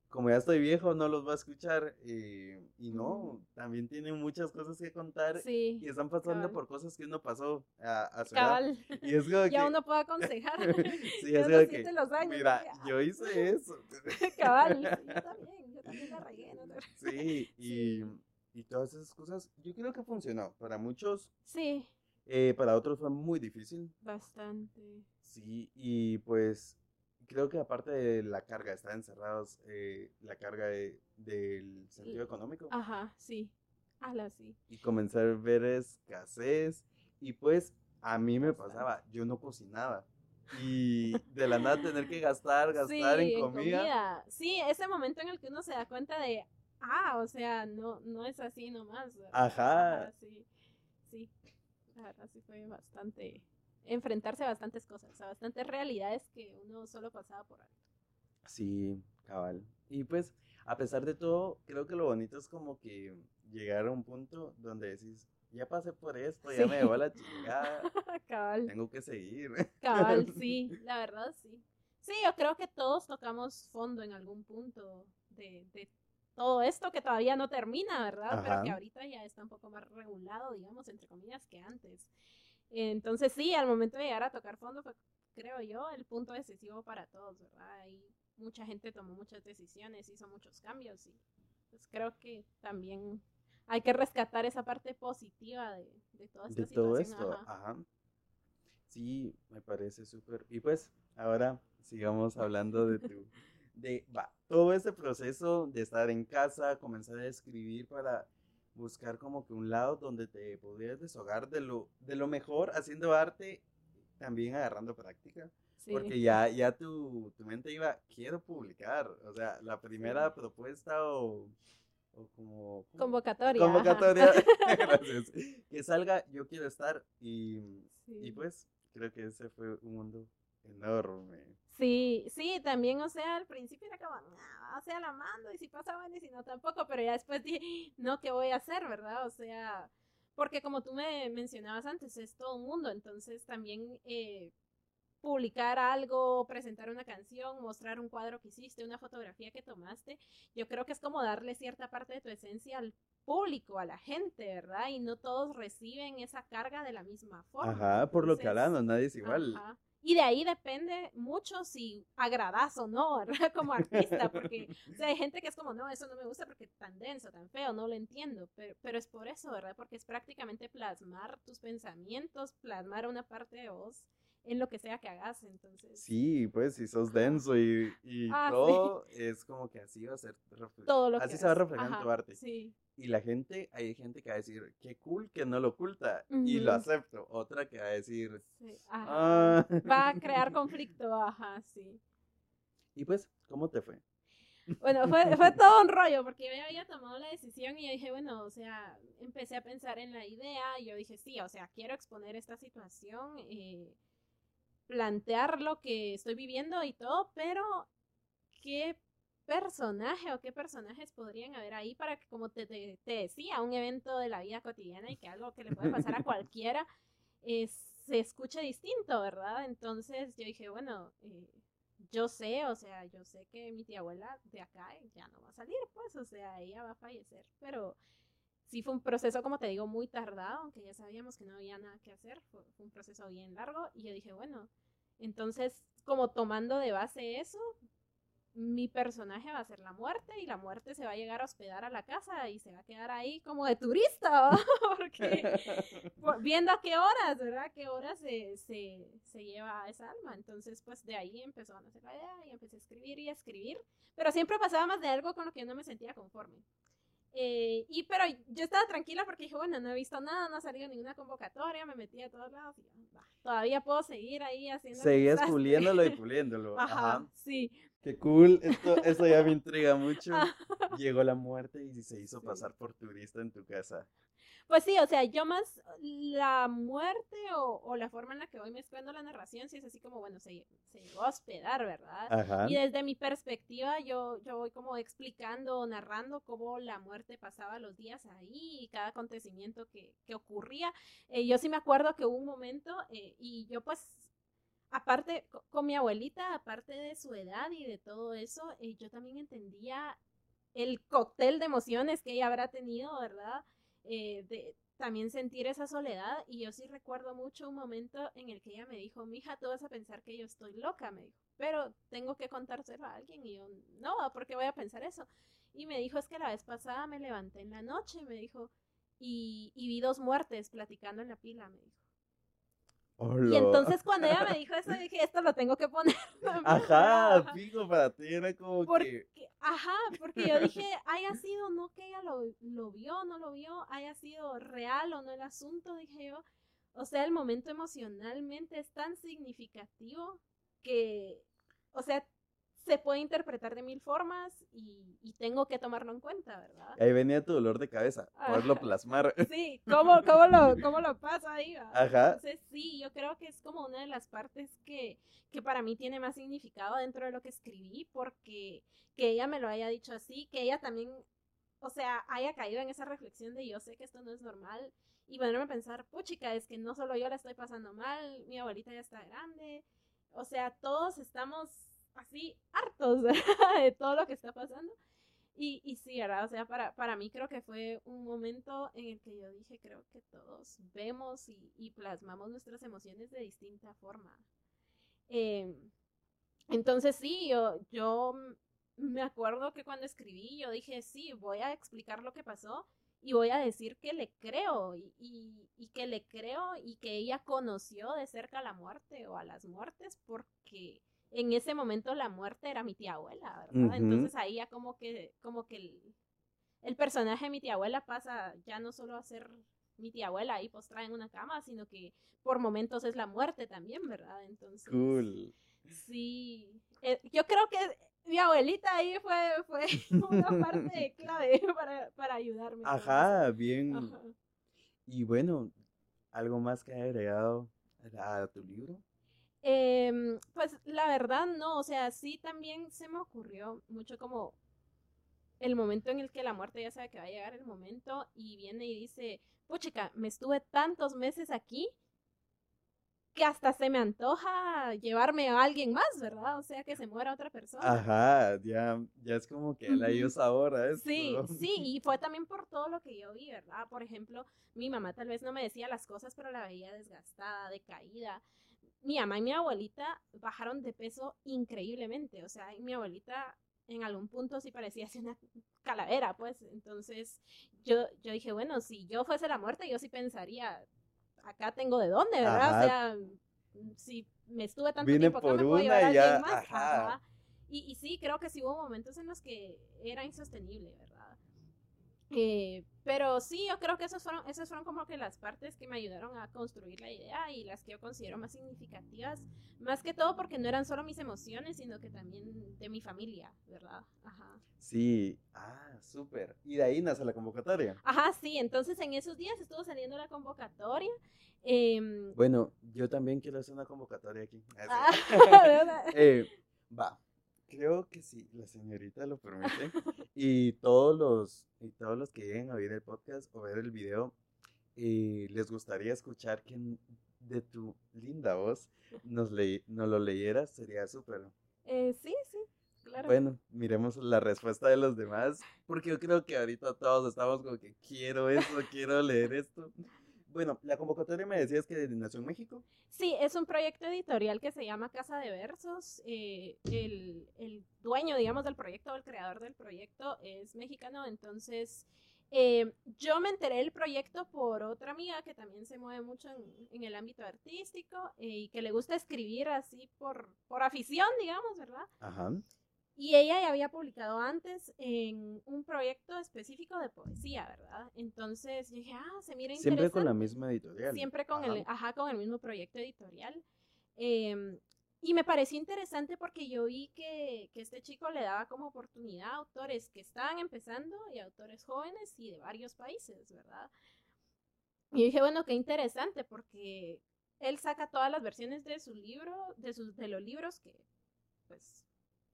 como ya estoy viejo, no los voy a escuchar, eh, y no, Ujú. también tienen muchas cosas que contar, Sí, y están pasando cabal. por cosas que uno pasó a, a su edad, cabal. y es como Ya que, uno puede aconsejar. sí, es como que, los años. mira, yo hice eso, Cabal, yo también, yo también la regué. ¿no? sí, y, Sí. y todas esas cosas, yo creo que funcionó, para muchos, Sí, eh, para otros fue muy difícil, bastante. Sí, y pues creo que aparte de la carga, estar encerrados, eh, la carga de- del sentido económico Ajá, sí. Ala, sí. y comenzar a ver escasez y pues a mí me pasaba, yo no cocinaba y de la nada tener que gastar, gastar sí, en comida. Sí, ese momento en el que uno se da cuenta de, ah, o sea, no, no es así nomás. ¿verdad? Ajá. sí, sí. La verdad sí fue bastante, enfrentarse a bastantes cosas, a bastantes realidades que uno solo pasaba por alto. Sí, cabal. Y pues a pesar de todo, creo que lo bonito es como que llegar a un punto donde decís, ya pasé por esto, ya Sí. me llevó la chingada, Cabal. tengo que seguir. Cabal, sí, la verdad sí. Sí, yo creo que todos tocamos fondo en algún punto de, de todo esto que todavía no termina, ¿verdad? Pero que ahorita ya está un poco más regulado, digamos, entre comillas, que antes. Entonces sí, al momento de llegar a tocar fondo fue, creo yo, el punto decisivo para todos, ¿verdad? Ahí mucha gente tomó muchas decisiones, hizo muchos cambios y pues creo que también hay que rescatar esa parte positiva de, de toda esta de todo situación. esto. ajá. Ajá. Sí, me parece súper. Y pues, ahora sigamos hablando de tu, de, va, todo ese proceso de estar en casa, comenzar a escribir para buscar como que un lado donde te pudieras deshogar de lo, de lo mejor haciendo arte, también agarrando práctica. Sí. Porque ya, ya tu, tu mente iba, quiero publicar. O sea, la primera propuesta o, o como... Convocatoria. Convocatoria. Gracias. Que salga, yo quiero estar. Y, y pues, creo que ese fue un mundo enorme. Sí, sí, también, o sea, al principio era como, "Ah, o sea, la mando y si pasa bueno y si no tampoco, pero ya después dije, no, ¿qué voy a hacer, verdad? O sea, porque como tú me mencionabas antes, es todo un mundo, entonces también eh, publicar algo, presentar una canción, mostrar un cuadro que hiciste, una fotografía que tomaste, yo creo que es como darle cierta parte de tu esencia al público, a la gente, ¿verdad? Y no todos reciben esa carga de la misma forma. Ajá, por lo que hablamos, nadie es igual. Ajá. Y de ahí depende mucho si agradas o no, ¿verdad? Como artista, porque o sea, hay gente que es como, no, eso no me gusta porque es tan denso, tan feo, no lo entiendo, pero, pero es por eso, ¿verdad? Porque es prácticamente plasmar tus pensamientos, plasmar una parte de vos en lo que sea que hagas, entonces Sí, pues si sos denso y, y Ah, sí. todo, es como que así va a ser. todo lo que así se va a reflejar en tu arte. Sí, Y la gente, hay gente que va a decir, qué cool que no lo oculta, y lo acepto. Otra que va a decir, sí, ah. Va a crear conflicto, ajá, sí. Y pues, ¿cómo te fue? Bueno, fue, fue todo un rollo porque yo ya había tomado la decisión y yo dije, bueno, o sea, empecé a pensar en la idea y yo dije, sí, o sea, quiero exponer esta situación, eh, plantear lo que estoy viviendo y todo, pero ¿qué personaje o qué personajes podrían haber ahí para que, como te, te- te decía, un evento de la vida cotidiana y que algo que le puede pasar a cualquiera eh, se escuche distinto, ¿verdad? Entonces yo dije, bueno, eh, yo sé, o sea, yo sé que mi tía abuela de acá ya no va a salir, pues, o sea, ella va a fallecer, pero sí fue un proceso, como te digo, muy tardado, aunque ya sabíamos que no había nada que hacer, fue un proceso bien largo, y yo dije, bueno, entonces, como tomando de base eso, mi personaje va a ser la muerte y la muerte se va a llegar a hospedar a la casa y se va a quedar ahí como de turista, porque por- viendo a qué horas, ¿verdad? A qué horas se, se, se lleva esa alma. Entonces, pues de ahí empezó a nacer la idea y empecé a escribir y a escribir. Pero siempre pasaba más de algo con lo que yo no me sentía conforme. Eh, y pero yo estaba tranquila porque dije, bueno, no he visto nada, no ha salido ninguna convocatoria, me metí a todos lados y "Va, todavía puedo seguir ahí haciendo. Seguías desastre". puliéndolo y puliéndolo. Ajá, Ajá. sí. Qué cool. Esto, eso ya me intriga mucho. Ah. Llegó la muerte y se hizo pasar por turista en tu casa. Pues sí, o sea, yo más la muerte o, o la forma en la que voy mezclando la narración, sí es así como, bueno, se, se llegó a hospedar, ¿verdad? Ajá. Y desde mi perspectiva, yo, yo voy como explicando, narrando cómo la muerte pasaba los días ahí y cada acontecimiento que, que ocurría. Eh, yo sí me acuerdo que hubo un momento eh, y yo pues, aparte, co- con mi abuelita, aparte de su edad y de todo eso, eh, yo también entendía el cóctel de emociones que ella habrá tenido, ¿verdad? Eh, de también sentir esa soledad y yo sí recuerdo mucho un momento en el que ella me dijo, mija, tú vas a pensar que yo estoy loca, me dijo, pero tengo que contárselo a alguien y yo, no, ¿por qué voy a pensar eso? Y me dijo, es que la vez pasada me levanté en la noche, me dijo, y, y vi dos muertes platicando en la pila, me dijo. Y entonces cuando ella me dijo eso, dije, esto lo tengo que poner. Ajá, Ajá. fijo, para ti era como Porque, que. ajá, porque yo dije, haya sido no que ella lo, lo vio, no lo vio, haya sido real o no el asunto, dije yo. O sea, el momento emocionalmente es tan significativo que, o sea, se puede interpretar de mil formas y, y tengo que tomarlo en cuenta, ¿verdad? Ahí venía tu dolor de cabeza. Poderlo Ajá. plasmar. Sí, ¿cómo, cómo, lo, cómo lo pasa ahí? Ajá. Entonces, sí, yo creo que es como una de las partes que, que para mí tiene más significado dentro de lo que escribí, porque que ella me lo haya dicho así, que ella también, o sea, haya caído en esa reflexión de yo sé que esto no es normal, y ponerme a pensar, puchica, es que no solo yo la estoy pasando mal, mi abuelita ya está grande, o sea, todos estamos así hartos de todo lo que está pasando. Y, y sí, ¿verdad? O sea, para, para mí creo que fue un momento en el que yo dije, creo que todos vemos y, y plasmamos nuestras emociones de distinta forma. Eh, entonces sí, yo, yo me acuerdo que cuando escribí, yo dije, sí, voy a explicar lo que pasó y voy a decir que le creo y, y que le creo y que ella conoció de cerca la muerte o a las muertes porque en ese momento la muerte era mi tía abuela, ¿verdad? Entonces ahí ya como que, como que el, el personaje de mi tía abuela pasa ya no solo a ser mi tía abuela ahí postrada en una cama, sino que por momentos es la muerte también, ¿verdad? Entonces, Cool. sí, Eh, yo creo que mi abuelita ahí fue, fue una parte clave para, para ayudarme. Ajá, bien. Ajá. Y bueno, ¿algo más que ha agregado a tu libro? Em, pues la verdad no, o sea, sí también se me ocurrió mucho como el momento en el que la muerte ya sabe que va a llegar el momento y viene y dice, puchica, me estuve tantos meses aquí que hasta se me antoja llevarme a alguien más, ¿verdad? O sea, que se muera otra persona. Ajá, ya, ya es como que la dio sabor a esto. Sí, sí, y fue también por todo lo que yo vi, ¿verdad? Por ejemplo, mi mamá tal vez no me decía las cosas, pero la veía desgastada, decaída. Mi mamá y mi abuelita bajaron de peso increíblemente, o sea, mi abuelita en algún punto sí parecía ser una calavera, pues. Entonces, yo, yo dije, bueno, si yo fuese la muerte, yo sí pensaría, acá tengo de dónde, ¿verdad? O sea, si me estuve tanto tiempo acá, me puedo llevar a más. Ajá. Y, y, sí, creo que sí hubo momentos en los que era insostenible, ¿verdad? Eh, pero sí, yo creo que esas fueron, esas fueron como que las partes que me ayudaron a construir la idea y las que yo considero más significativas, más que todo porque no eran solo mis emociones, sino que también de mi familia, ¿verdad? Ajá. Sí, ah, súper. Y de ahí nace la convocatoria. Ajá, sí, entonces en esos días estuvo saliendo la convocatoria. Em, bueno, yo también quiero hacer una convocatoria aquí. Ah, eh, va, Creo que sí, la señorita lo permite. y todos los, y todos los que lleguen a oír el podcast o ver el video, eh, les gustaría escuchar que de tu linda voz nos, le, nos lo leyeras, sería súper. Eh, sí, sí, claro. Bueno, miremos la respuesta de los demás, porque yo creo que ahorita todos estamos como que quiero esto, quiero leer esto. Bueno, la convocatoria me decías que nació en México. Sí, es un proyecto editorial que se llama Casa de Versos. Eh, el, el, dueño, digamos, del proyecto, el creador del proyecto es mexicano, entonces eh, yo me enteré del proyecto por otra amiga que también se mueve mucho en, en el ámbito artístico eh, y que le gusta escribir así por, por afición, digamos, ¿verdad? Ajá. Y ella ya había publicado antes en un proyecto específico de poesía, ¿verdad? Entonces dije, ah, se mira interesante. Siempre con la misma editorial. Siempre con el, ajá, con el mismo proyecto editorial. Em, y me pareció interesante porque yo vi que, que, este chico le daba como oportunidad a autores que estaban empezando y autores jóvenes y de varios países, ¿verdad? Y dije, bueno, qué interesante porque él saca todas las versiones de su libro, de, sus, de los libros que, pues,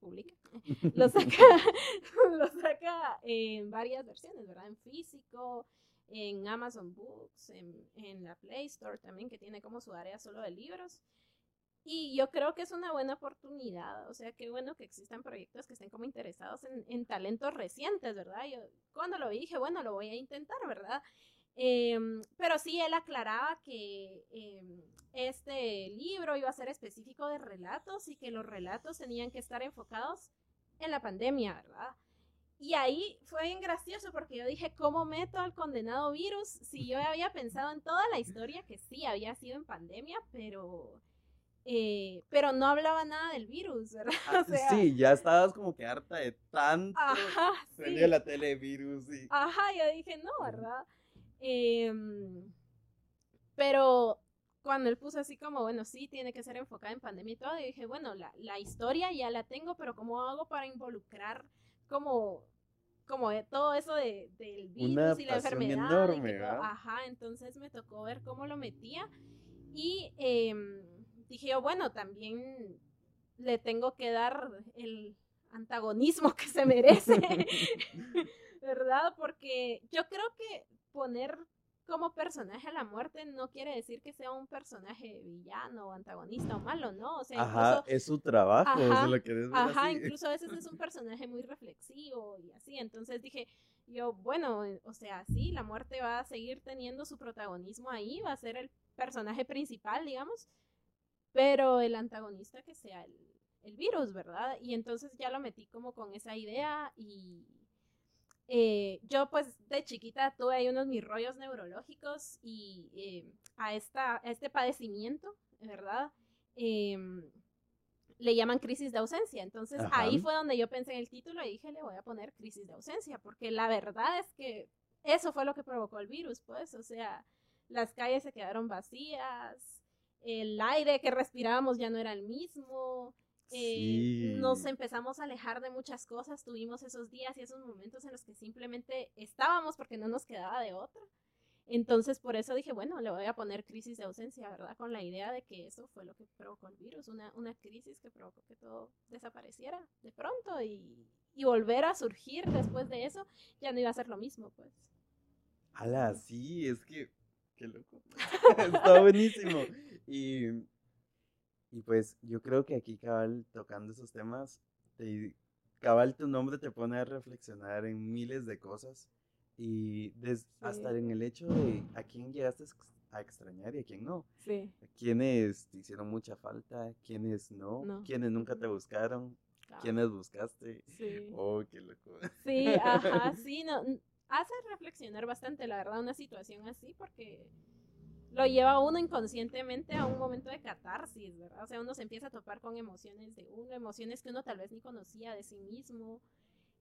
publica, lo saca, lo saca en varias versiones, ¿verdad? En físico, en Amazon Books, en, en, la Play Store también, que tiene como su área solo de libros. Y yo creo que es una buena oportunidad, o sea, qué bueno que existan proyectos que estén como interesados en, en talentos recientes, ¿verdad? Yo cuando lo vi dije, bueno, lo voy a intentar, ¿verdad? Em, pero sí, él aclaraba que em, este libro iba a ser específico de relatos y que los relatos tenían que estar enfocados en la pandemia, ¿verdad? Y ahí fue bien gracioso porque yo dije, ¿cómo meto al condenado virus? Si yo había pensado en toda la historia que sí había sido en pandemia, pero... Eh, pero no hablaba nada del virus, ¿verdad? Ah, sí, ya estabas como que harta de tanto. Ajá, sí. la tele virus y... Ajá, yo dije, no, ¿verdad? Eh, pero cuando él puso así como, bueno, sí, tiene que ser enfocada en pandemia y todo, y dije, bueno, la, la historia ya la tengo, pero ¿cómo hago para involucrar como, como de todo eso de, del virus y la enfermedad? Enorme, ajá, entonces me tocó ver cómo lo metía y em, dije yo, bueno, también le tengo que dar el antagonismo que se merece, ¿verdad? Porque yo creo que poner como personaje a la muerte no quiere decir que sea un personaje villano o antagonista o malo, ¿no? O sea, ajá, es su trabajo, ajá, lo que Ajá, incluso a veces es un personaje muy reflexivo y así, entonces dije, yo, bueno, o sea, sí, la muerte va a seguir teniendo su protagonismo ahí, va a ser el personaje principal, digamos, pero el antagonista que sea el, el virus, ¿verdad? Y entonces ya lo metí como con esa idea y eh, yo pues de chiquita tuve ahí unos mis rollos neurológicos y eh, a, esta, este padecimiento, ¿verdad? Em, le llaman crisis de ausencia. Entonces ahí fue donde yo pensé en el título y dije, le voy a poner crisis de ausencia, porque la verdad es que eso fue lo que provocó el virus, pues, o sea, las calles se quedaron vacías, el aire que respirábamos ya no era el mismo, eh, nos empezamos a alejar de muchas cosas, tuvimos esos días y esos momentos en los que simplemente estábamos porque no nos quedaba de otra. Entonces, por eso dije, bueno, le voy a poner crisis de ausencia, ¿verdad? Con la idea de que eso fue lo que provocó el virus, una, una crisis que provocó que todo desapareciera de pronto y, y volver a surgir después de eso, ya no iba a ser lo mismo, pues. Ala, sí, es que, qué loco. Está buenísimo. Y Y pues yo creo que aquí cabal tocando esos temas, te, cabal tu nombre te pone a reflexionar en miles de cosas y des- hasta en el hecho de a quién llegaste a ex- a extrañar y a quién no. Sí. ¿Quiénes te hicieron mucha falta? ¿Quiénes no? No. ¿Quiénes nunca te buscaron? cabal. ¿Quiénes buscaste? Sí. Oh, qué loco. Sí, ajá, sí, no, hace reflexionar bastante, la verdad, una situación así, porque lo lleva a uno inconscientemente a un momento de catarsis, ¿verdad? O sea, uno se empieza a topar con emociones de uno, emociones que uno tal vez ni conocía de sí mismo.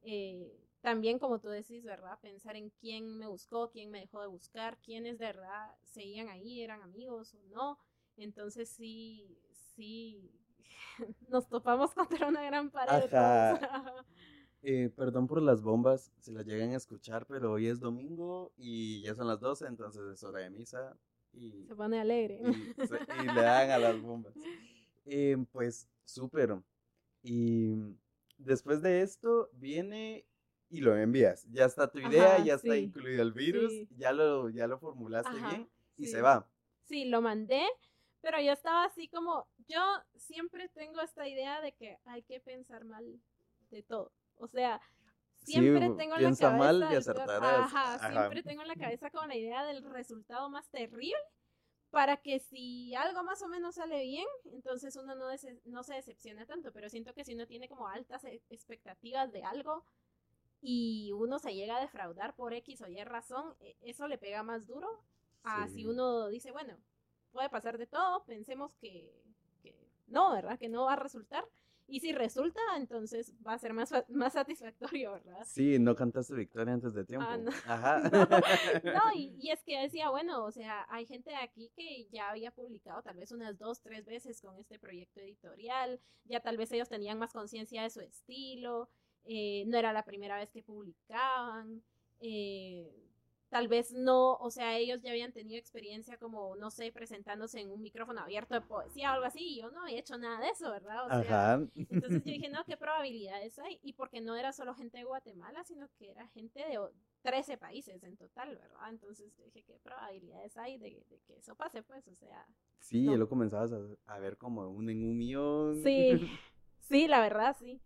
Eh, también, como tú decís, ¿verdad? Pensar en quién me buscó, quién me dejó de buscar, quiénes de verdad seguían ahí, eran amigos o no. Entonces, sí, sí, nos topamos contra una gran pared. Ajá. Eh, perdón por las bombas, si las llegan a escuchar, pero hoy es domingo y ya son las 12, entonces es hora de misa y, Se pone alegre. y, se- y le dan a las bombas. Eh, pues súper. Y después de esto viene y lo envías. Ya está tu idea, Ajá, ya está incluido el virus, sí. ya lo, ya lo formulaste Ajá, bien y sí. se va. Sí, lo mandé, pero yo estaba así como, yo siempre tengo esta idea de que hay que pensar mal de todo. O sea, Sí, siempre tengo en la cabeza mal y acertarás. Ajá, Ajá. siempre tengo en la cabeza con la idea del resultado más terrible para que si algo más o menos sale bien, entonces uno no, se decepciona tanto, pero siento que si uno tiene como altas e- expectativas de algo y uno se llega a defraudar por X o Y razón, e- eso le pega más duro a Sí. si uno dice, bueno, puede pasar de todo, pensemos que, que no, ¿verdad? Que no va a resultar. Y si resulta, entonces va a ser más, más satisfactorio, ¿verdad? Sí, no cantaste victoria antes de tiempo. Ah, no. Ajá. No, y, y es que decía, bueno, o sea, hay gente aquí que ya había publicado tal vez unas dos, tres veces con este proyecto editorial, ya tal vez ellos tenían más conciencia de su estilo, eh, no era la primera vez que publicaban, eh, tal vez no, o sea, ellos ya habían tenido experiencia como, no sé, presentándose en un micrófono abierto de poesía o algo así, y yo no había hecho nada de eso, ¿verdad? O sea, entonces yo dije, no, ¿qué probabilidades hay? Y porque no era solo gente de Guatemala, sino que era gente de o- 13 países en total, ¿verdad? Entonces yo dije, ¿qué probabilidades hay de, de que eso pase? Pues, o sea, Sí, No. ya lo comenzabas a, a ver como un en un millón. sí, sí, la verdad, sí.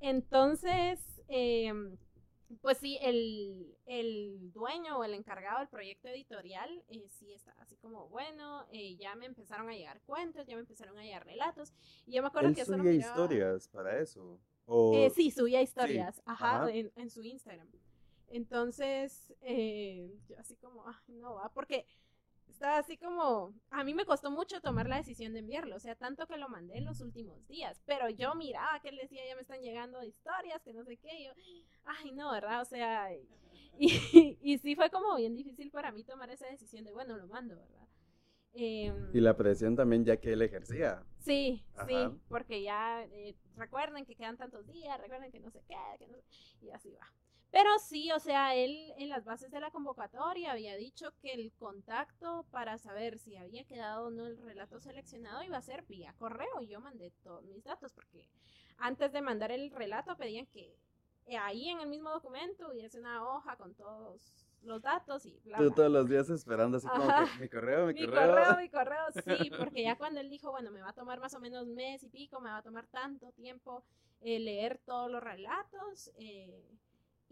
Entonces, em, pues sí, el, el dueño o el encargado del proyecto editorial eh, sí está así como, bueno, eh, ya me empezaron a llegar cuentos, ya me empezaron a llegar relatos, y yo me acuerdo Él que subía miraba- historias para eso. O... Eh, sí, subía historias, ajá, ajá. En, en su Instagram. Entonces, eh, yo así como, ay, no va, porque así como, a mí me costó mucho tomar la decisión de enviarlo, o sea, tanto que lo mandé en los últimos días, pero yo miraba que él decía, ya me están llegando historias, que no sé qué, y yo, ay, no, ¿verdad? O sea, y, y sí fue como bien difícil para mí tomar esa decisión de, bueno, lo mando, ¿verdad? Em, Y la presión también ya que él ejercía. Sí, Ajá. sí, porque ya eh, recuerden que quedan tantos días, recuerden que no sé qué, que no y así va. Pero sí, o sea, él en las bases de la convocatoria había dicho que el contacto para saber si había quedado o no el relato seleccionado iba a ser vía correo y yo mandé todos mis datos porque antes de mandar el relato pedían que ahí en el mismo documento hubiese una hoja con todos los datos y bla, Tú bla. todos los días esperando así como Ajá. que mi correo, mi, Mi correo. correo, mi correo, sí, porque ya cuando él dijo, bueno, me va a tomar más o menos un mes y pico, me va a tomar tanto tiempo eh, leer todos los relatos eh,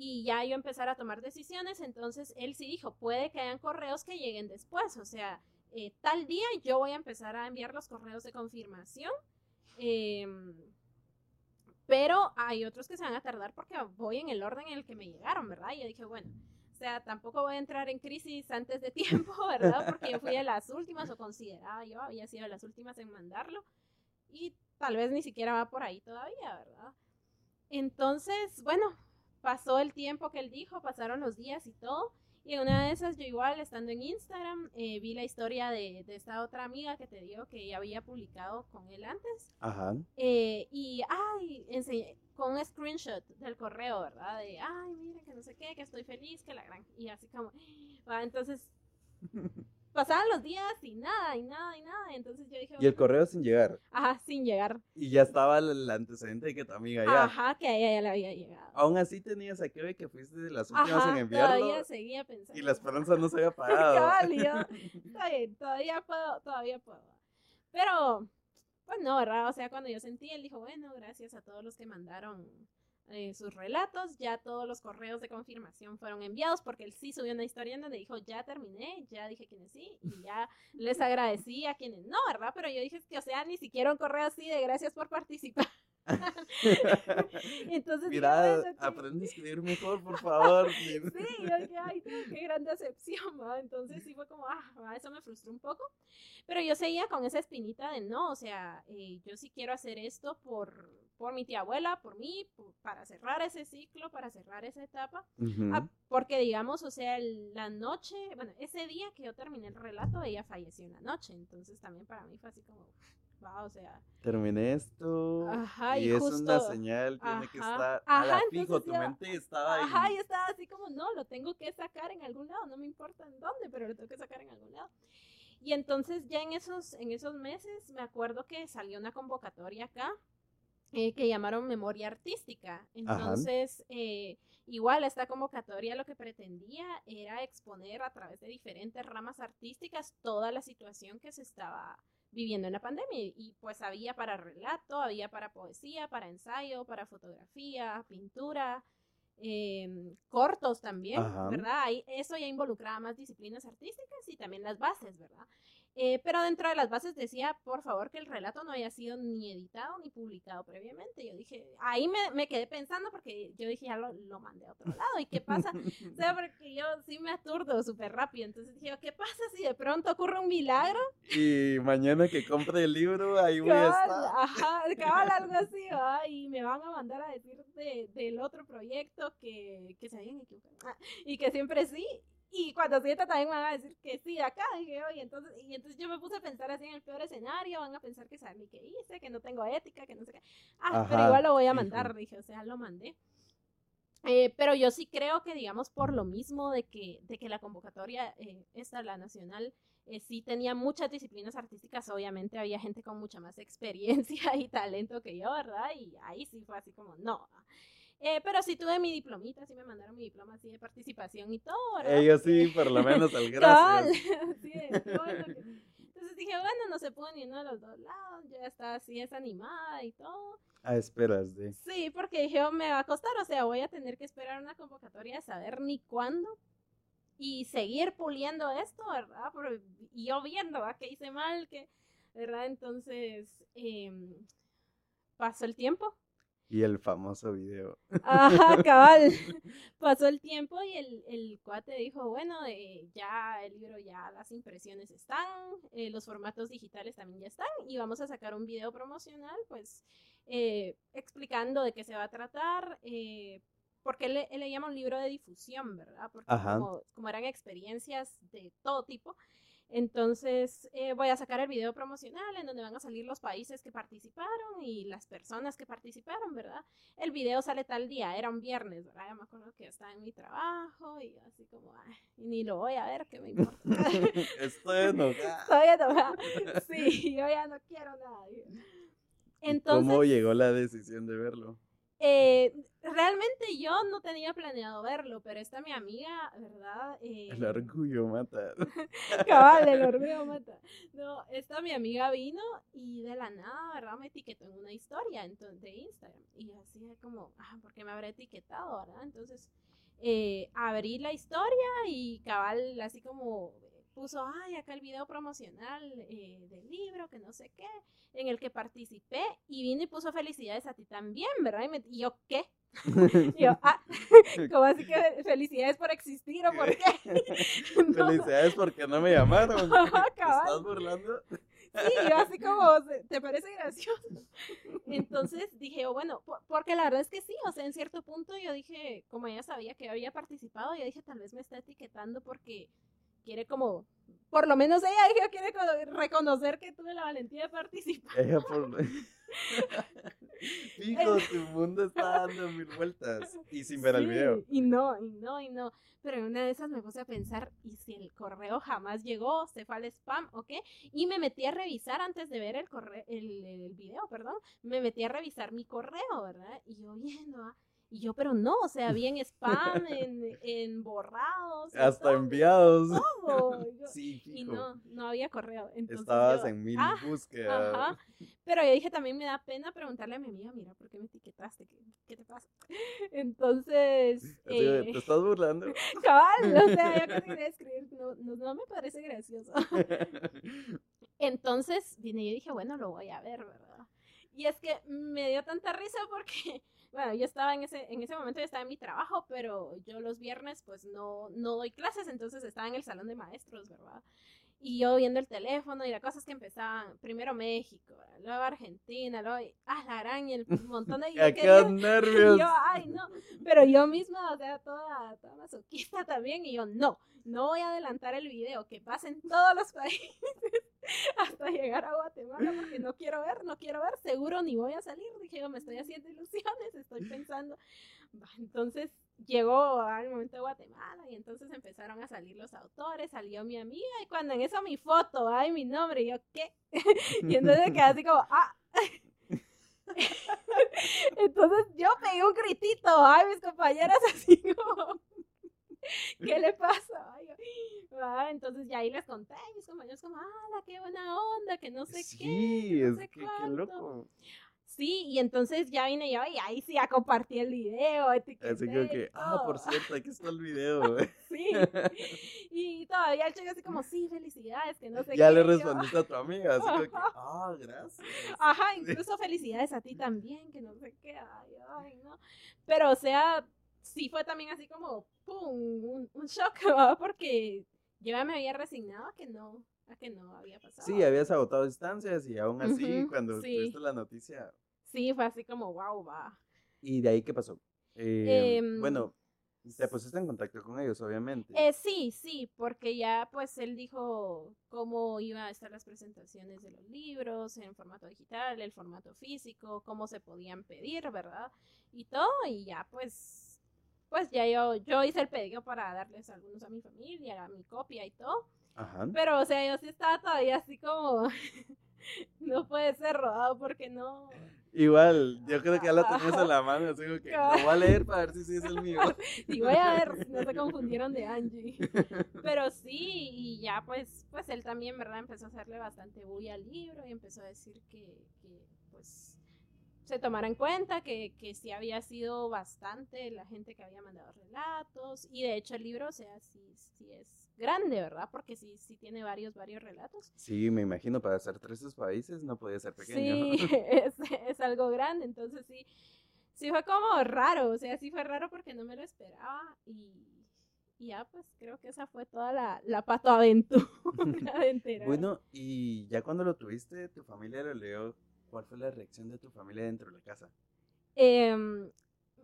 y ya yo empezar a tomar decisiones, entonces él sí dijo, puede que hayan correos que lleguen después, o sea, eh, tal día yo voy a empezar a enviar los correos de confirmación. em, pero hay otros que se van a tardar porque voy en el orden en el que me llegaron, ¿verdad? Y yo dije, bueno, o sea, tampoco voy a entrar en crisis antes de tiempo, ¿verdad? Porque yo fui de las últimas, o consideraba yo, había sido de las últimas en mandarlo. Y tal vez ni siquiera va por ahí todavía, ¿verdad? Entonces, bueno, pasó el tiempo que él dijo, pasaron los días y todo. Y en una de esas, yo igual, estando en Instagram, eh, vi la historia de, de esta otra amiga que te digo que ya había publicado con él antes. Ajá. Eh, y, ay, enseñé con un screenshot del correo, ¿verdad? De, ay, miren, que no sé qué, que estoy feliz, que la gran... Y así como, ah, entonces, pasaban los días y nada, y nada, y nada. Entonces yo dije, Y el correo sin llegar. ajá, sin llegar. Y ya estaba el, antecedente de que tu amiga ya. Ajá, que a ella ya le había llegado. Aún así tenías a que ver que fuiste de las últimas Ajá, en enviarlo. todavía seguía pensando. Y la esperanza no se había yo, está bien, todavía puedo, todavía puedo. Pero pues no, ¿verdad? O sea, cuando yo sentí, él dijo, bueno, gracias a todos los que mandaron eh, sus relatos, ya todos los correos de confirmación fueron enviados porque él sí subió una historia en donde dijo, ya terminé, ya dije quienes sí y ya les agradecí a quienes no, ¿verdad? Pero yo dije que, o sea, ni siquiera un correo así de gracias por participar. Entonces, Mira, aprende a escribir mejor, por favor. sí, yo dije, ay, qué gran decepción, ¿no? Entonces sí fue como, ah, eso me frustró un poco. Pero yo seguía con esa espinita de no, o sea, eh, yo sí quiero hacer esto por, por mi tía abuela, por mí, para cerrar ese ciclo, para cerrar esa etapa. Ah, porque digamos, o sea, la noche, bueno, ese día que yo terminé el relato, ella falleció en la noche. Entonces también para mí fue así como, wow, o sea. Terminé esto. Ajá, y, es una señal, tiene que estar a la fijo, tu mente estaba ahí. Ajá, y estaba así como, no, lo tengo que sacar en algún lado, no me importa en dónde, pero lo tengo que sacar en algún lado. Y entonces ya en esos, en esos meses me acuerdo que salió una convocatoria acá eh, que llamaron Memoria Artística. Entonces, eh, igual esta convocatoria lo que pretendía era exponer a través de diferentes ramas artísticas toda la situación que se estaba viviendo en la pandemia. Y pues había para relato, había para poesía, para ensayo, para fotografía, pintura, em, cortos también, ¿verdad? eso ya involucraba más disciplinas artísticas y también las bases, ¿verdad? Eh, pero dentro de las bases decía, por favor, que el relato no haya sido ni editado ni publicado previamente. Yo dije, ahí me, me quedé pensando porque yo dije, ya lo, lo, mandé a otro lado. ¿Y qué pasa? o sea, porque yo sí me aturdo súper rápido. Entonces dije, ¿qué pasa si de pronto ocurre un milagro? Y mañana que compre el libro, ahí voy a estar. Ajá, cabal, algo así, ¿va? Y me van a mandar a decir de, del otro proyecto que, que se habían equivocado. Ah, y que siempre sí. Y cuando sienta también van a decir que sí, acá, dije, oye, entonces, y entonces yo me puse a pensar así en el peor escenario, van a pensar que saben ni qué hice, que no tengo ética, que no sé qué. Ah, pero igual lo voy a mandar, dije, o sea, lo mandé. Eh, pero yo sí creo que, digamos, por lo mismo de que, de que la convocatoria, eh, esta, la nacional, eh, sí tenía muchas disciplinas artísticas, obviamente había gente con mucha más experiencia y talento que yo, ¿verdad? Y ahí sí fue así como, no. Eh, pero sí tuve mi diplomita, sí me mandaron mi diploma así de participación y todo, ¿verdad? Ellos sí, por lo menos al gracias. sí, Entonces dije, bueno, no se pudo ni uno de los dos lados, ya está así desanimada y todo. A esperas de. Sí, porque dije, oh, me va a costar, o sea, voy a tener que esperar una convocatoria a saber ni cuándo y seguir puliendo esto, ¿verdad? y yo viendo, ¿verdad? Que hice mal, que, ¿verdad? Entonces, em, pasó el tiempo y el famoso video. Ajá, cabal. Pasó el tiempo y el, el cuate dijo, bueno, eh, ya el libro, ya las impresiones están, eh, los formatos digitales también ya están y vamos a sacar un video promocional, pues, eh, explicando de qué se va a tratar, porque él, él, le llama un libro de difusión, ¿verdad? Porque como, como, eran experiencias de todo tipo, entonces eh, voy a sacar el video promocional en donde van a salir los países que participaron y las personas que participaron, ¿verdad? El video sale tal día, era un viernes, ¿verdad? Yo me acuerdo que estaba en mi trabajo y así como, ay, ni lo voy a ver, ¿qué me importa? Estoy enojada. Estoy enojada. Sí, yo ya no quiero nada. Entonces, ¿Cómo llegó la decisión de verlo? Eh, realmente yo no tenía planeado verlo, pero esta mi amiga, ¿verdad? el eh, orgullo mata. Cabal, el orgullo mata. No, esta mi amiga vino y de la nada, ¿verdad? Me etiquetó en una historia entonces, de Instagram. Y así como, ah, ¿por qué me habrá etiquetado, verdad? Entonces, eh, abrí la historia y cabal, así como puso, ay, acá el video promocional eh, del libro, que no sé qué, en el que participé, y vino y puso felicidades a ti también, ¿verdad? Y, yo, ¿qué? y yo, ah, ¿cómo así que felicidades por existir o por qué? Felicidades porque no me llamaron. ¿Te estás burlando? Sí, yo así como, ¿te parece gracioso? Entonces dije, oh, bueno, porque la verdad es que sí, o sea, en cierto punto yo dije, como ella sabía que había participado, yo dije, tal vez me está etiquetando porque quiere como, por lo menos ella, ella quiere reconocer que tuve la valentía de participar. Ella por... Hijo, tu mundo está dando mil vueltas y sin ver el video. Y no, y no, y no. Pero en una de esas me puse a pensar, ¿y si el correo jamás llegó? ¿Se fue al spam o qué? Y me metí a revisar antes de ver el, correo, el, el video, perdón. Me metí a revisar mi correo, ¿verdad? Y yo viendo, Y yo, pero no, o sea, vi en spam, en, en borrados. Hasta todo, enviados. todo. Yo- Sí, Y no, no había correo. Entonces Estabas yo, en mil ah, búsquedas. Ajá. Pero yo dije, también me da pena preguntarle a mi amiga, mira, ¿por qué me etiquetaste? ¿Qué, qué te pasa? Entonces, eh, ¿Te estás burlando? cabal, o sea, yo casi quería escribir, no, no, no me parece gracioso. Entonces vine y yo dije, bueno, lo voy a ver, ¿verdad? Y es que me dio tanta risa porque, bueno, yo estaba en ese, en ese momento, yo estaba en mi trabajo, pero yo los viernes pues no, no doy clases, entonces estaba en el salón de maestros, ¿verdad? Y yo viendo el teléfono y las cosas que empezaban, primero México, luego Argentina, luego, ah, la gran y el montón de... yo ¡Qué quería- nervios! y yo, ay, no. Pero yo misma, o sea, toda, toda masoquista también. Y yo, no, no voy a adelantar el video, que pasen todos los países hasta llegar a Guatemala, porque no quiero ver, no quiero ver, seguro ni voy a salir. Dije yo, me estoy haciendo ilusiones, estoy pensando. Entonces llegó al momento de Guatemala y entonces empezaron a salir los autores, salió mi amiga y cuando en eso mi foto, ay, mi nombre, y yo, ¿qué? y entonces quedé así como, ah. entonces yo pegué un gritito, ay, mis compañeras así como, ¿qué le pasa? Ay, ah, entonces ya ahí les conté, mis compañeros como, ah, qué buena onda, que no sé qué. Sí, no es sé que qué cuánto". loco. Sí, y entonces ya vine yo y ahí sí ya compartí el video, etiqueté Así como que, ah, por cierto, aquí está el video. Sí. Y todavía el chico así como, sí, felicidades, que no sé ya qué. le y yo, respondiste a tu amiga, así como que, ah, gracias. Ajá, incluso felicidades a ti también, que no sé qué. Ay, ay, no. Pero, o sea, sí fue también así como, pum, un, un shock. Porque yo ya me había resignado que no, a que no había pasado. Sí, habías agotado distancias y aún así, Ujú, cuando sí. tuviste la noticia, Sí, fue así como, wow, va. ¿y de ahí qué pasó? Eh, Em, bueno, te pusiste en contacto con ellos, obviamente. Eh, sí, sí, porque ya pues él dijo cómo iba a estar las presentaciones de los libros en formato digital, el formato físico, cómo se podían pedir, ¿verdad? Y todo, y ya pues, pues ya yo, yo hice el pedido para darles algunos a mi familia, a mi copia y todo, Ajá. pero o sea, yo sí estaba todavía así como, no puede ser rodado porque no, Igual, yo creo que ya lo tenías en la mano, así como que lo voy a leer para ver si sí es el mío. y voy a ver no se confundieron de Angie. Pero sí, y ya pues, pues él también, ¿verdad? Empezó a hacerle bastante bulla al libro y empezó a decir que, que pues se tomara en cuenta que, que sí había sido bastante la gente que había mandado relatos y de hecho el libro, o sea, sí, sí es grande, ¿verdad? Porque sí, sí tiene varios, varios relatos. Sí, me imagino, para hacer tres países no podía ser pequeño. Sí, es, es algo grande, entonces sí, sí fue como raro, o sea, sí fue raro porque no me lo esperaba y, y ya pues creo que esa fue toda la, la patoaventura de enterar. Bueno, y ya cuando lo tuviste, tu familia lo leyó, ¿cuál fue la reacción de tu familia dentro de la casa? Em,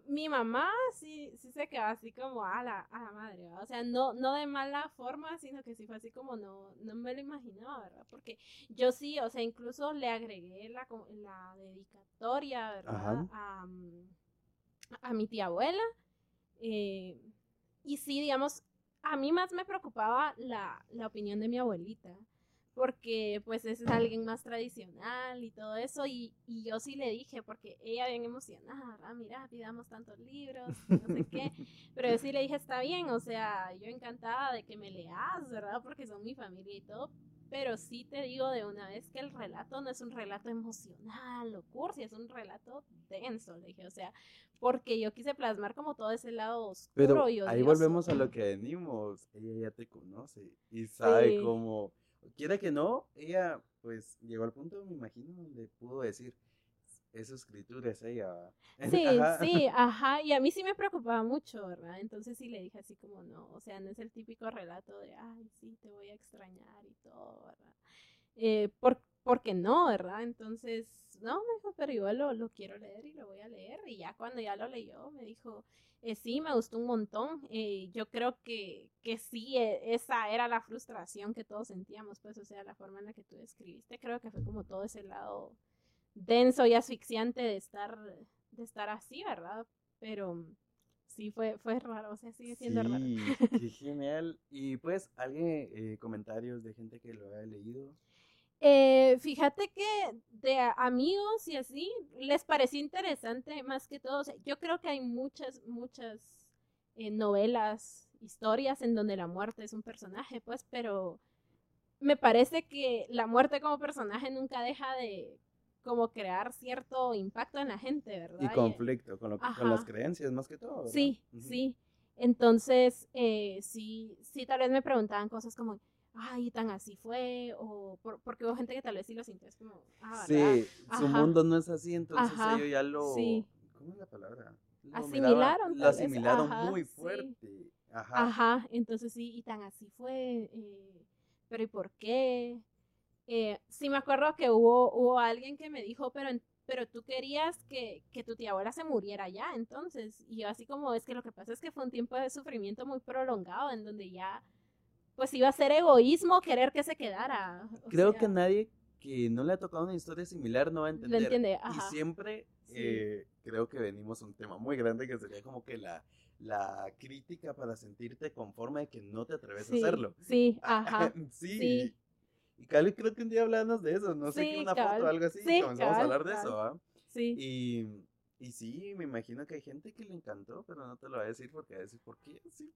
mi mamá sí, sí se quedó así como a la, a la madre, ¿verdad? o sea, no, no de mala forma, sino que sí fue así como no, no me lo imaginaba, ¿verdad? Porque yo sí, o sea, incluso le agregué la, dedicatoria, ¿verdad? Ajá. A, mm, a mi tía abuela. eh, y sí, digamos, a mí más me preocupaba la, la opinión de mi abuelita porque pues es alguien más tradicional y todo eso, y, y yo sí le dije, porque ella bien emocionada, ah, mira, pidamos tantos libros, no sé qué, pero yo sí le dije, está bien, o sea, yo encantada de que me leas, ¿verdad? Porque son mi familia y todo, pero sí te digo de una vez que el relato no es un relato emocional o cursi, es un relato denso, le dije, o sea, porque yo quise plasmar como todo ese lado oscuro Pero y ahí odioso. volvemos a lo que venimos. Ella ya te conoce y sabe Sí. cómo, quiera que no, ella pues llegó al punto, me imagino, donde pudo decir, esa escritura es ella. ¿va?". Sí, Ajá. sí, ajá, y a mí sí me preocupaba mucho, ¿verdad? Entonces sí le dije así como no, o sea, no es el típico relato de, ay, sí, te voy a extrañar y todo, ¿verdad? Eh, por, porque no, ¿verdad? Entonces, no, me dijo, pero yo lo, lo quiero leer y lo voy a leer, y ya cuando ya lo leyó, me dijo, eh, sí, me gustó un montón, eh, yo creo que, que sí, eh, esa era la frustración que todos sentíamos, pues, o sea, la forma en la que tú describiste, creo que fue como todo ese lado denso y asfixiante de estar de estar así, ¿verdad? Pero sí fue fue raro, o sea, sigue siendo raro. Sí, qué genial. Y pues, ¿alguien, eh, comentarios de gente que lo haya leído? Eh, fíjate que de amigos y así, les pareció interesante más que todo. yo creo que hay muchas, muchas eh, novelas, historias en donde la muerte es un personaje, pues, pero me parece que la muerte como personaje nunca deja de como crear cierto impacto en la gente, ¿verdad? Y conflicto con, las creencias más que todo. Sí, sí. Entonces, eh, sí, sí, tal vez me preguntaban cosas como, ay, tan así fue, o porque hubo gente que tal vez sí lo sintió, es como, ah, Sí, su mundo no es así, entonces ellos ya lo, ¿cómo es la palabra? asimilaron. lo asimilaron muy fuerte. Ajá. Ajá, entonces sí, y tan así fue, eh, pero ¿y por qué? Eh, sí me acuerdo que hubo, hubo alguien que me dijo, pero, pero tú querías que, que tu tía abuela se muriera ya, entonces, y yo así como, es que lo que pasa es que fue un tiempo de sufrimiento muy prolongado, en donde ya pues iba a ser egoísmo querer que se quedara. Creo que nadie que no le ha tocado una historia similar no va a entender. entiende, Y siempre eh, creo que venimos a un tema muy grande que sería como que la, la crítica para sentirte conforme de que no te atreves a hacerlo. Sí, ajá. sí. Y Cali creo que un día hablamos de eso, no sé qué, una foto o algo así, y comenzamos a hablar de eso, ¿ah? Sí. Y y sí, me imagino que hay gente que le encantó, pero no te lo voy a decir porque va a decir por qué. Sí,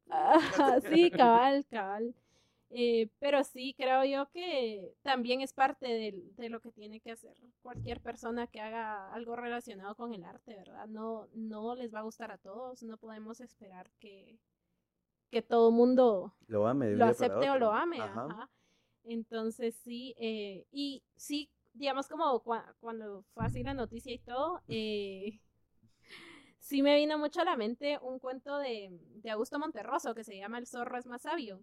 sí cabal, cabal. Eh, pero sí, creo yo que también es parte de, de, lo que tiene que hacer cualquier persona que haga algo relacionado con el arte, ¿verdad? No, no les va a gustar a todos, no podemos esperar que, que todo mundo lo, ame lo acepte o lo ame. Ajá. Entonces sí, eh, y sí, digamos como cuando fue así la noticia y todo, eh, sí me vino mucho a la mente un cuento de, de Augusto Monterroso que se llama El zorro es más sabio.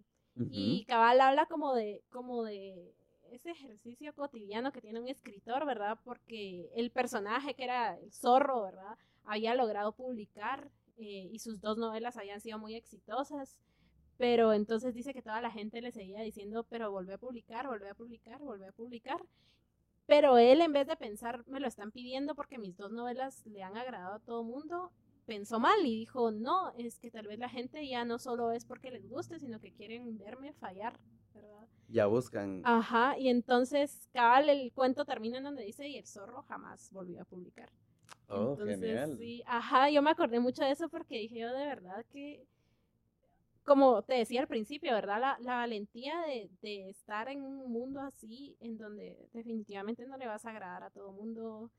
Y Cabal habla como de, como de ese ejercicio cotidiano que tiene un escritor, ¿verdad? Porque el personaje que era el zorro, ¿verdad? Había logrado publicar eh, y sus dos novelas habían sido muy exitosas. Pero entonces dice que toda la gente le seguía diciendo, pero volvé a publicar, volvé a publicar, volvé a publicar. Pero él, en vez de pensar, me lo están pidiendo porque mis dos novelas le han agradado a todo mundo, pensó mal y dijo, no, es que tal vez la gente ya no solo es porque les guste, sino que quieren verme fallar, ¿verdad? Ya buscan. Ajá, y entonces cabal el cuento termina en donde dice, y el zorro jamás volvió a publicar. Oh, genial. Sí, ajá, yo me acordé mucho de eso porque dije yo de verdad que, como te decía al principio, ¿verdad? La, la valentía de, de estar en un mundo así, en donde definitivamente no le vas a agradar a todo mundo,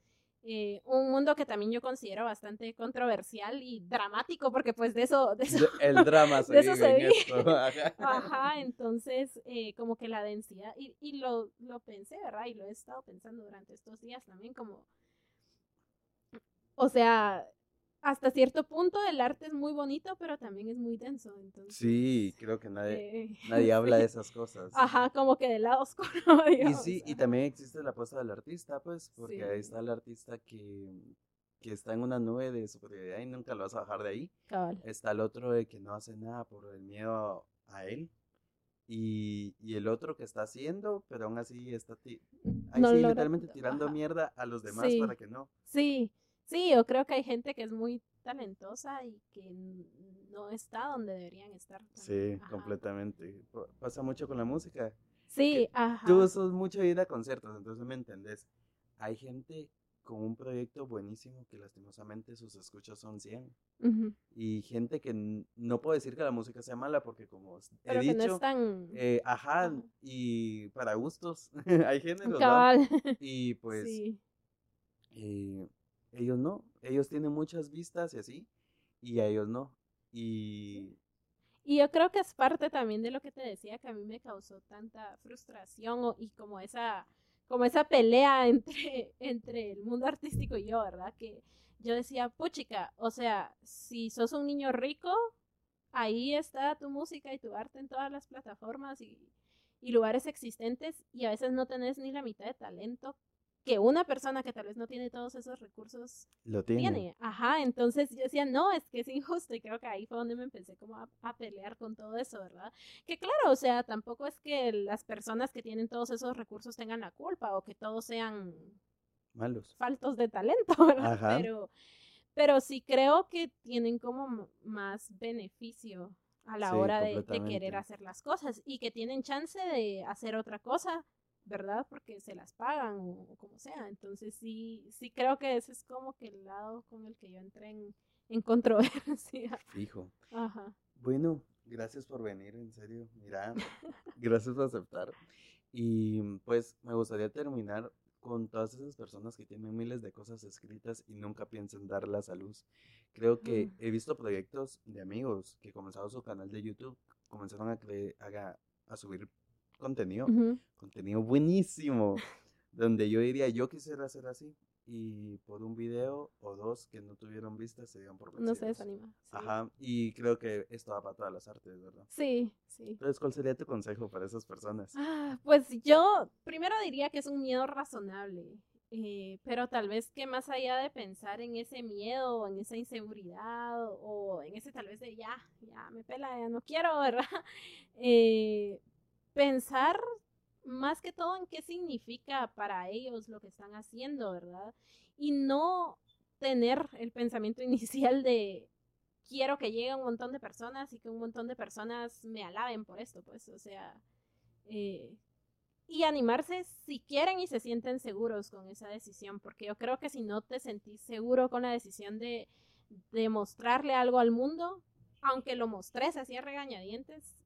eh, un mundo que también yo considero bastante controversial y dramático, porque pues de eso... De eso el drama se de eso se Ajá, entonces eh, como que la densidad, y, y lo, lo pensé, ¿verdad? Y lo he estado pensando durante estos días también, como... O sea, hasta cierto punto el arte es muy bonito, pero también es muy denso. Entonces, sí, creo que nadie, eh, nadie habla de esas cosas. Ajá, como que del lado oscuro. y sí, y también existe la apuesta del artista, pues, porque ahí está el artista que, que está en una nube de superioridad y nunca lo vas a bajar de ahí. Está el otro de que no hace nada por el miedo a él. Y, y el otro que está haciendo, pero aún así está ahí sí, literalmente tirando mierda a los demás para que no. Sí, Sí, yo creo que hay gente que es muy talentosa y que no está donde deberían estar. Sí, completamente. Pasa mucho con la música. Sí, ajá. Tú sos mucho ir a conciertos, entonces me entendés. Hay gente con un proyecto buenísimo que lastimosamente sus escuchas son 100. Y gente que no puedo decir que la música sea mala porque como he dicho, eh, ajá, y para gustos hay géneros, Y pues sí. Eh, ellos no, ellos tienen muchas vistas y así, y a ellos no. Y... Y yo creo que es parte también de lo que te decía que a mí me causó tanta frustración y como esa, como esa pelea entre, entre el mundo artístico y yo, ¿verdad? Que yo decía, puchica, o sea, si sos un niño rico, ahí está tu música y tu arte en todas las plataformas y, y lugares existentes y a veces no tenés ni la mitad de talento que una persona que tal vez no tiene todos esos recursos lo tiene. Ajá, entonces yo decía, no, es que es injusto y creo que ahí fue donde me empecé como a, pelear con todo eso, ¿verdad? Que claro, o sea, tampoco es que las personas que tienen todos esos recursos tengan la culpa o que todos sean malos. Faltos de talento, ¿verdad? Ajá. Pero, pero sí creo que tienen como más beneficio a la hora de, de, querer hacer las cosas y que tienen chance de hacer otra cosa ¿verdad? Porque se las pagan o, como sea. Entonces sí, sí creo que ese es como que el lado con el que yo entré en, en controversia. Fijo. Ajá. Bueno, gracias por venir, en serio. Mira, gracias por aceptar. Y pues me gustaría terminar con todas esas personas que tienen miles de cosas escritas y nunca piensan darlas a luz. Creo que he visto proyectos de amigos que comenzaron su canal de YouTube, comenzaron a, a, a subir contenido, contenido buenísimo, donde yo diría, yo quisiera hacer así, y por un video o dos que no tuvieron vistas se dieron por vencidos. No se desanima. Ajá, y creo que esto va para todas las artes, ¿verdad? Sí, sí. Entonces, ¿cuál sería tu consejo para esas personas? Ah, pues yo primero diría que es un miedo razonable, eh, pero tal vez que más allá de pensar en ese miedo o en esa inseguridad o en ese tal vez de ya, ya me pela, ya no quiero, ¿verdad? Eh, pensar más que todo en qué significa para ellos lo que están haciendo, ¿verdad? Y no tener el pensamiento inicial de quiero que llegue un montón de personas y que un montón de personas me alaben por esto, pues, o sea, eh, y animarse si quieren y se sienten seguros con esa decisión, porque yo creo que si no te sentís seguro con la decisión de, de mostrarle algo al mundo, aunque lo mostres así a regañadientes,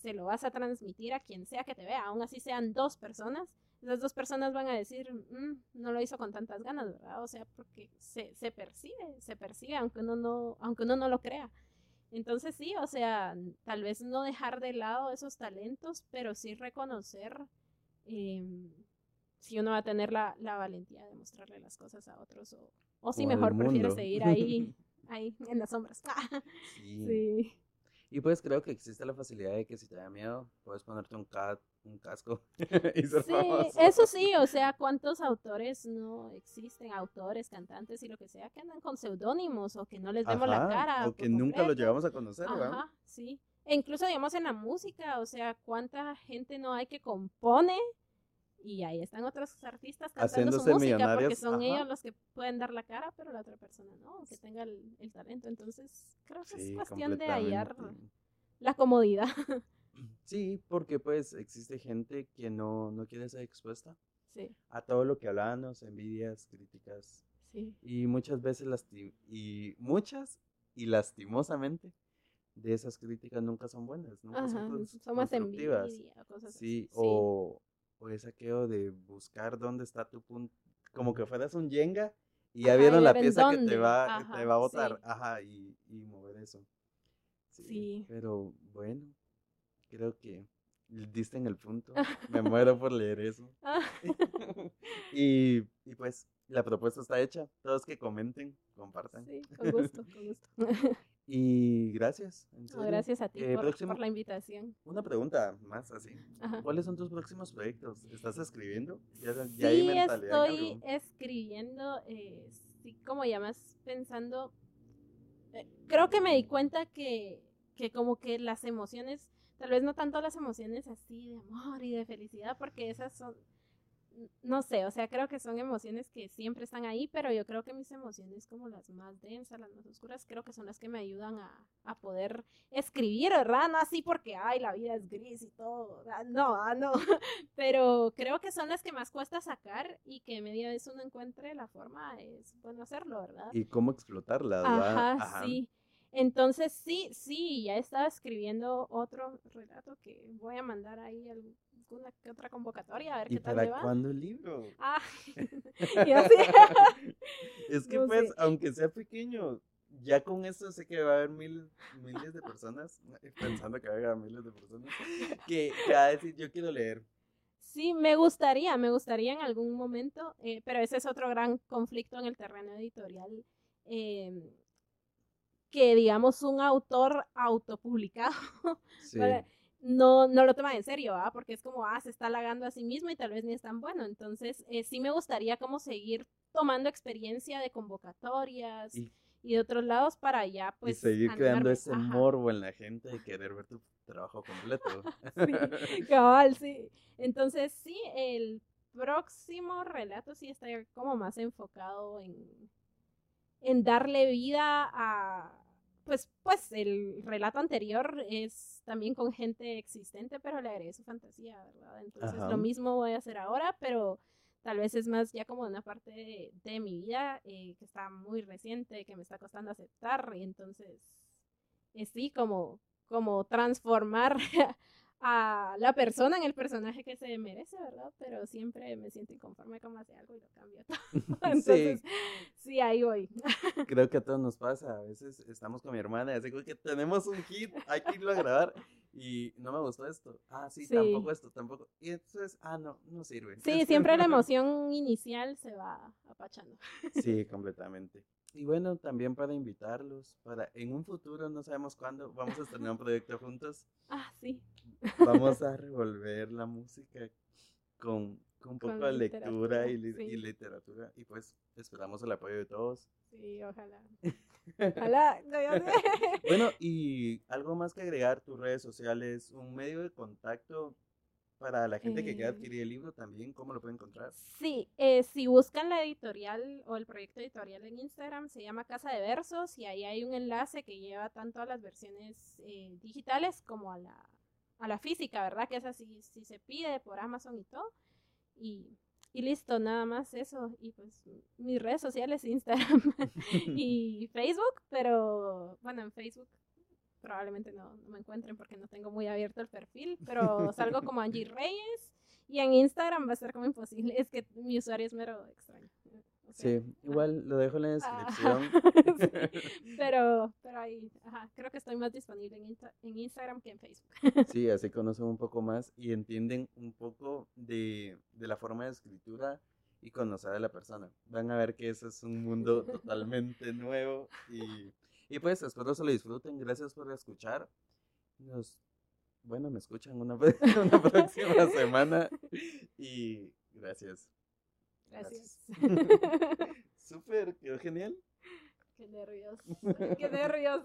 se lo vas a transmitir a quien sea que te vea, aún así sean dos personas, esas dos personas van a decir, mm, no lo hizo con tantas ganas, ¿verdad? O sea, porque se, se percibe, se percibe, aunque uno, no, aunque uno no lo crea. Entonces sí, o sea, tal vez no dejar de lado esos talentos, pero sí reconocer em, si uno va a tener la, la, valentía de mostrarle las cosas a otros o, o si mejor prefiere seguir ahí, ahí en las sombras. sí. sí. Y pues creo que existe la facilidad de que si te da miedo, puedes ponerte un, un casco y ser Sí, eso sí, o sea, ¿cuántos autores no existen? Autores, cantantes y lo que sea, que andan con seudónimos o que no les vemos la cara. O que nunca los llegamos a conocer, Ajá, sí. E incluso, digamos, en la música, o sea, ¿cuánta gente no hay que compone? Y ahí están otros artistas cantando su música porque son ellos los que pueden dar la cara, pero la otra persona no, que tenga el, talento. Entonces, creo que es cuestión de hallar la comodidad. Sí, porque pues existe gente que no, no quiere ser expuesta a todo lo que hablábamos, envidias, críticas. Sí. Y muchas veces, y muchas y lastimosamente, de esas críticas nunca son buenas, nunca son, son más envidia, cosas sí, así. o o es aquello de buscar dónde está tu punto, como que fueras un yenga y ya vieron la pieza que te va, te va a botar, ajá, y, y, mover eso. Sí, Pero bueno, creo que diste en el punto. Me muero por leer eso. Y, y pues la propuesta está hecha. Todos que comenten, compartan. Sí, con gusto, con gusto. Y gracias. gracias a ti eh, por, la invitación. Una pregunta más así. ¿Cuáles son tus próximos proyectos? ¿Estás escribiendo? ¿Ya, sí, estoy escribiendo, eh, sí, como ya más pensando. Eh, creo que me di cuenta que, que como que las emociones, tal vez no tanto las emociones así de amor y de felicidad, porque esas son no sé, o sea, creo que son emociones que siempre están ahí, pero yo creo que mis emociones como las más densas, las más oscuras, creo que son las que me ayudan a, a poder escribir, ¿verdad? No así porque, ay, la vida es gris y todo, no, ah, no, pero creo que son las que más cuesta sacar y que media vez uno encuentre la forma, es bueno hacerlo, ¿verdad? Y cómo explotarlas, ¿verdad? Ajá, sí. Entonces, sí, sí, ya estaba escribiendo otro relato que voy a mandar ahí al una que otra convocatoria, a ver qué tal para va. cuándo el libro? Ah, es que pues, aunque sea pequeño, ya con eso sé que va a haber mil, miles de personas, pensando que va a haber miles de personas, que, va a decir, yo quiero leer. Sí, me gustaría, me gustaría en algún momento, eh, pero ese es otro gran conflicto en el terreno editorial. Em, que digamos un autor autopublicado sí no, no lo toma en serio, ¿ah? Porque es como, ah, se está halagando a sí mismo y tal vez ni es tan bueno. Entonces, eh, sí me gustaría como seguir tomando experiencia de convocatorias y, de otros lados para ya, pues. Y seguir creando ese morbo en la gente y querer ver tu trabajo completo. sí, cabal, sí. Entonces, sí, el próximo relato sí está como más enfocado en, en darle vida a pues, pues el relato anterior es también con gente existente, pero le agregué su fantasía, ¿verdad? Entonces Ajá. lo mismo voy a hacer ahora, pero tal vez es más ya como una parte de, de mi vida eh, que está muy reciente, que me está costando aceptar, y entonces, eh, sí, como, como transformar a la persona en el personaje que se merece, ¿verdad? Pero siempre me siento inconforme como hace algo y lo cambio todo. Entonces, sí, ahí voy. Creo que a todos nos pasa. A veces estamos con mi hermana y así que tenemos un hit, hay que irlo a grabar. Y no me gustó esto. Ah, sí, Sí. tampoco esto, tampoco. Y entonces, ah, no, no sirve. Sí, siempre la emoción inicial se va apachando. Sí, completamente. Y bueno, también para invitarlos, para en un futuro, no sabemos cuándo, vamos a estrenar un proyecto juntos. Ah, sí. Vamos a revolver la música con, con un Con poco de lectura y, li- literatura, y sí. literatura. Y pues esperamos el apoyo de todos. Sí, ojalá. Ojalá. no, ya sé. Bueno, y algo más que agregar, tus redes sociales, un medio de contacto para la gente que quiera Eh, adquirir el libro también, ¿cómo lo puede encontrar? Sí, eh, si buscan la editorial o el proyecto editorial en Instagram, se llama Casa de Versos y ahí hay un enlace que lleva tanto a las versiones eh, digitales como a la, a la física, ¿verdad? Que es así, si se pide por Amazon y todo. Y, y listo, nada más eso. Y pues mis redes sociales, Instagram y Facebook, pero bueno, en Facebook probablemente no, no me encuentren porque no tengo muy abierto el perfil, pero salgo como Angie Reyes y en Instagram va a ser como imposible, es que mi usuario es mero extraño. o sea, Sí, igual lo dejo en la Ajá. descripción. sí, pero, pero ahí, ajá, creo que estoy más disponible en, Insta- en Instagram que en Facebook. Sí, así conocen un poco más y entienden un poco de, de la forma de escritura y conocer a la persona. Van a ver que ese es un mundo totalmente nuevo y, y pues espero se lo disfruten. Gracias por escuchar. Nos, bueno, me escuchan una, una próxima semana y gracias. Gracias. Súper, quedó genial. Qué nervios. Qué nervios.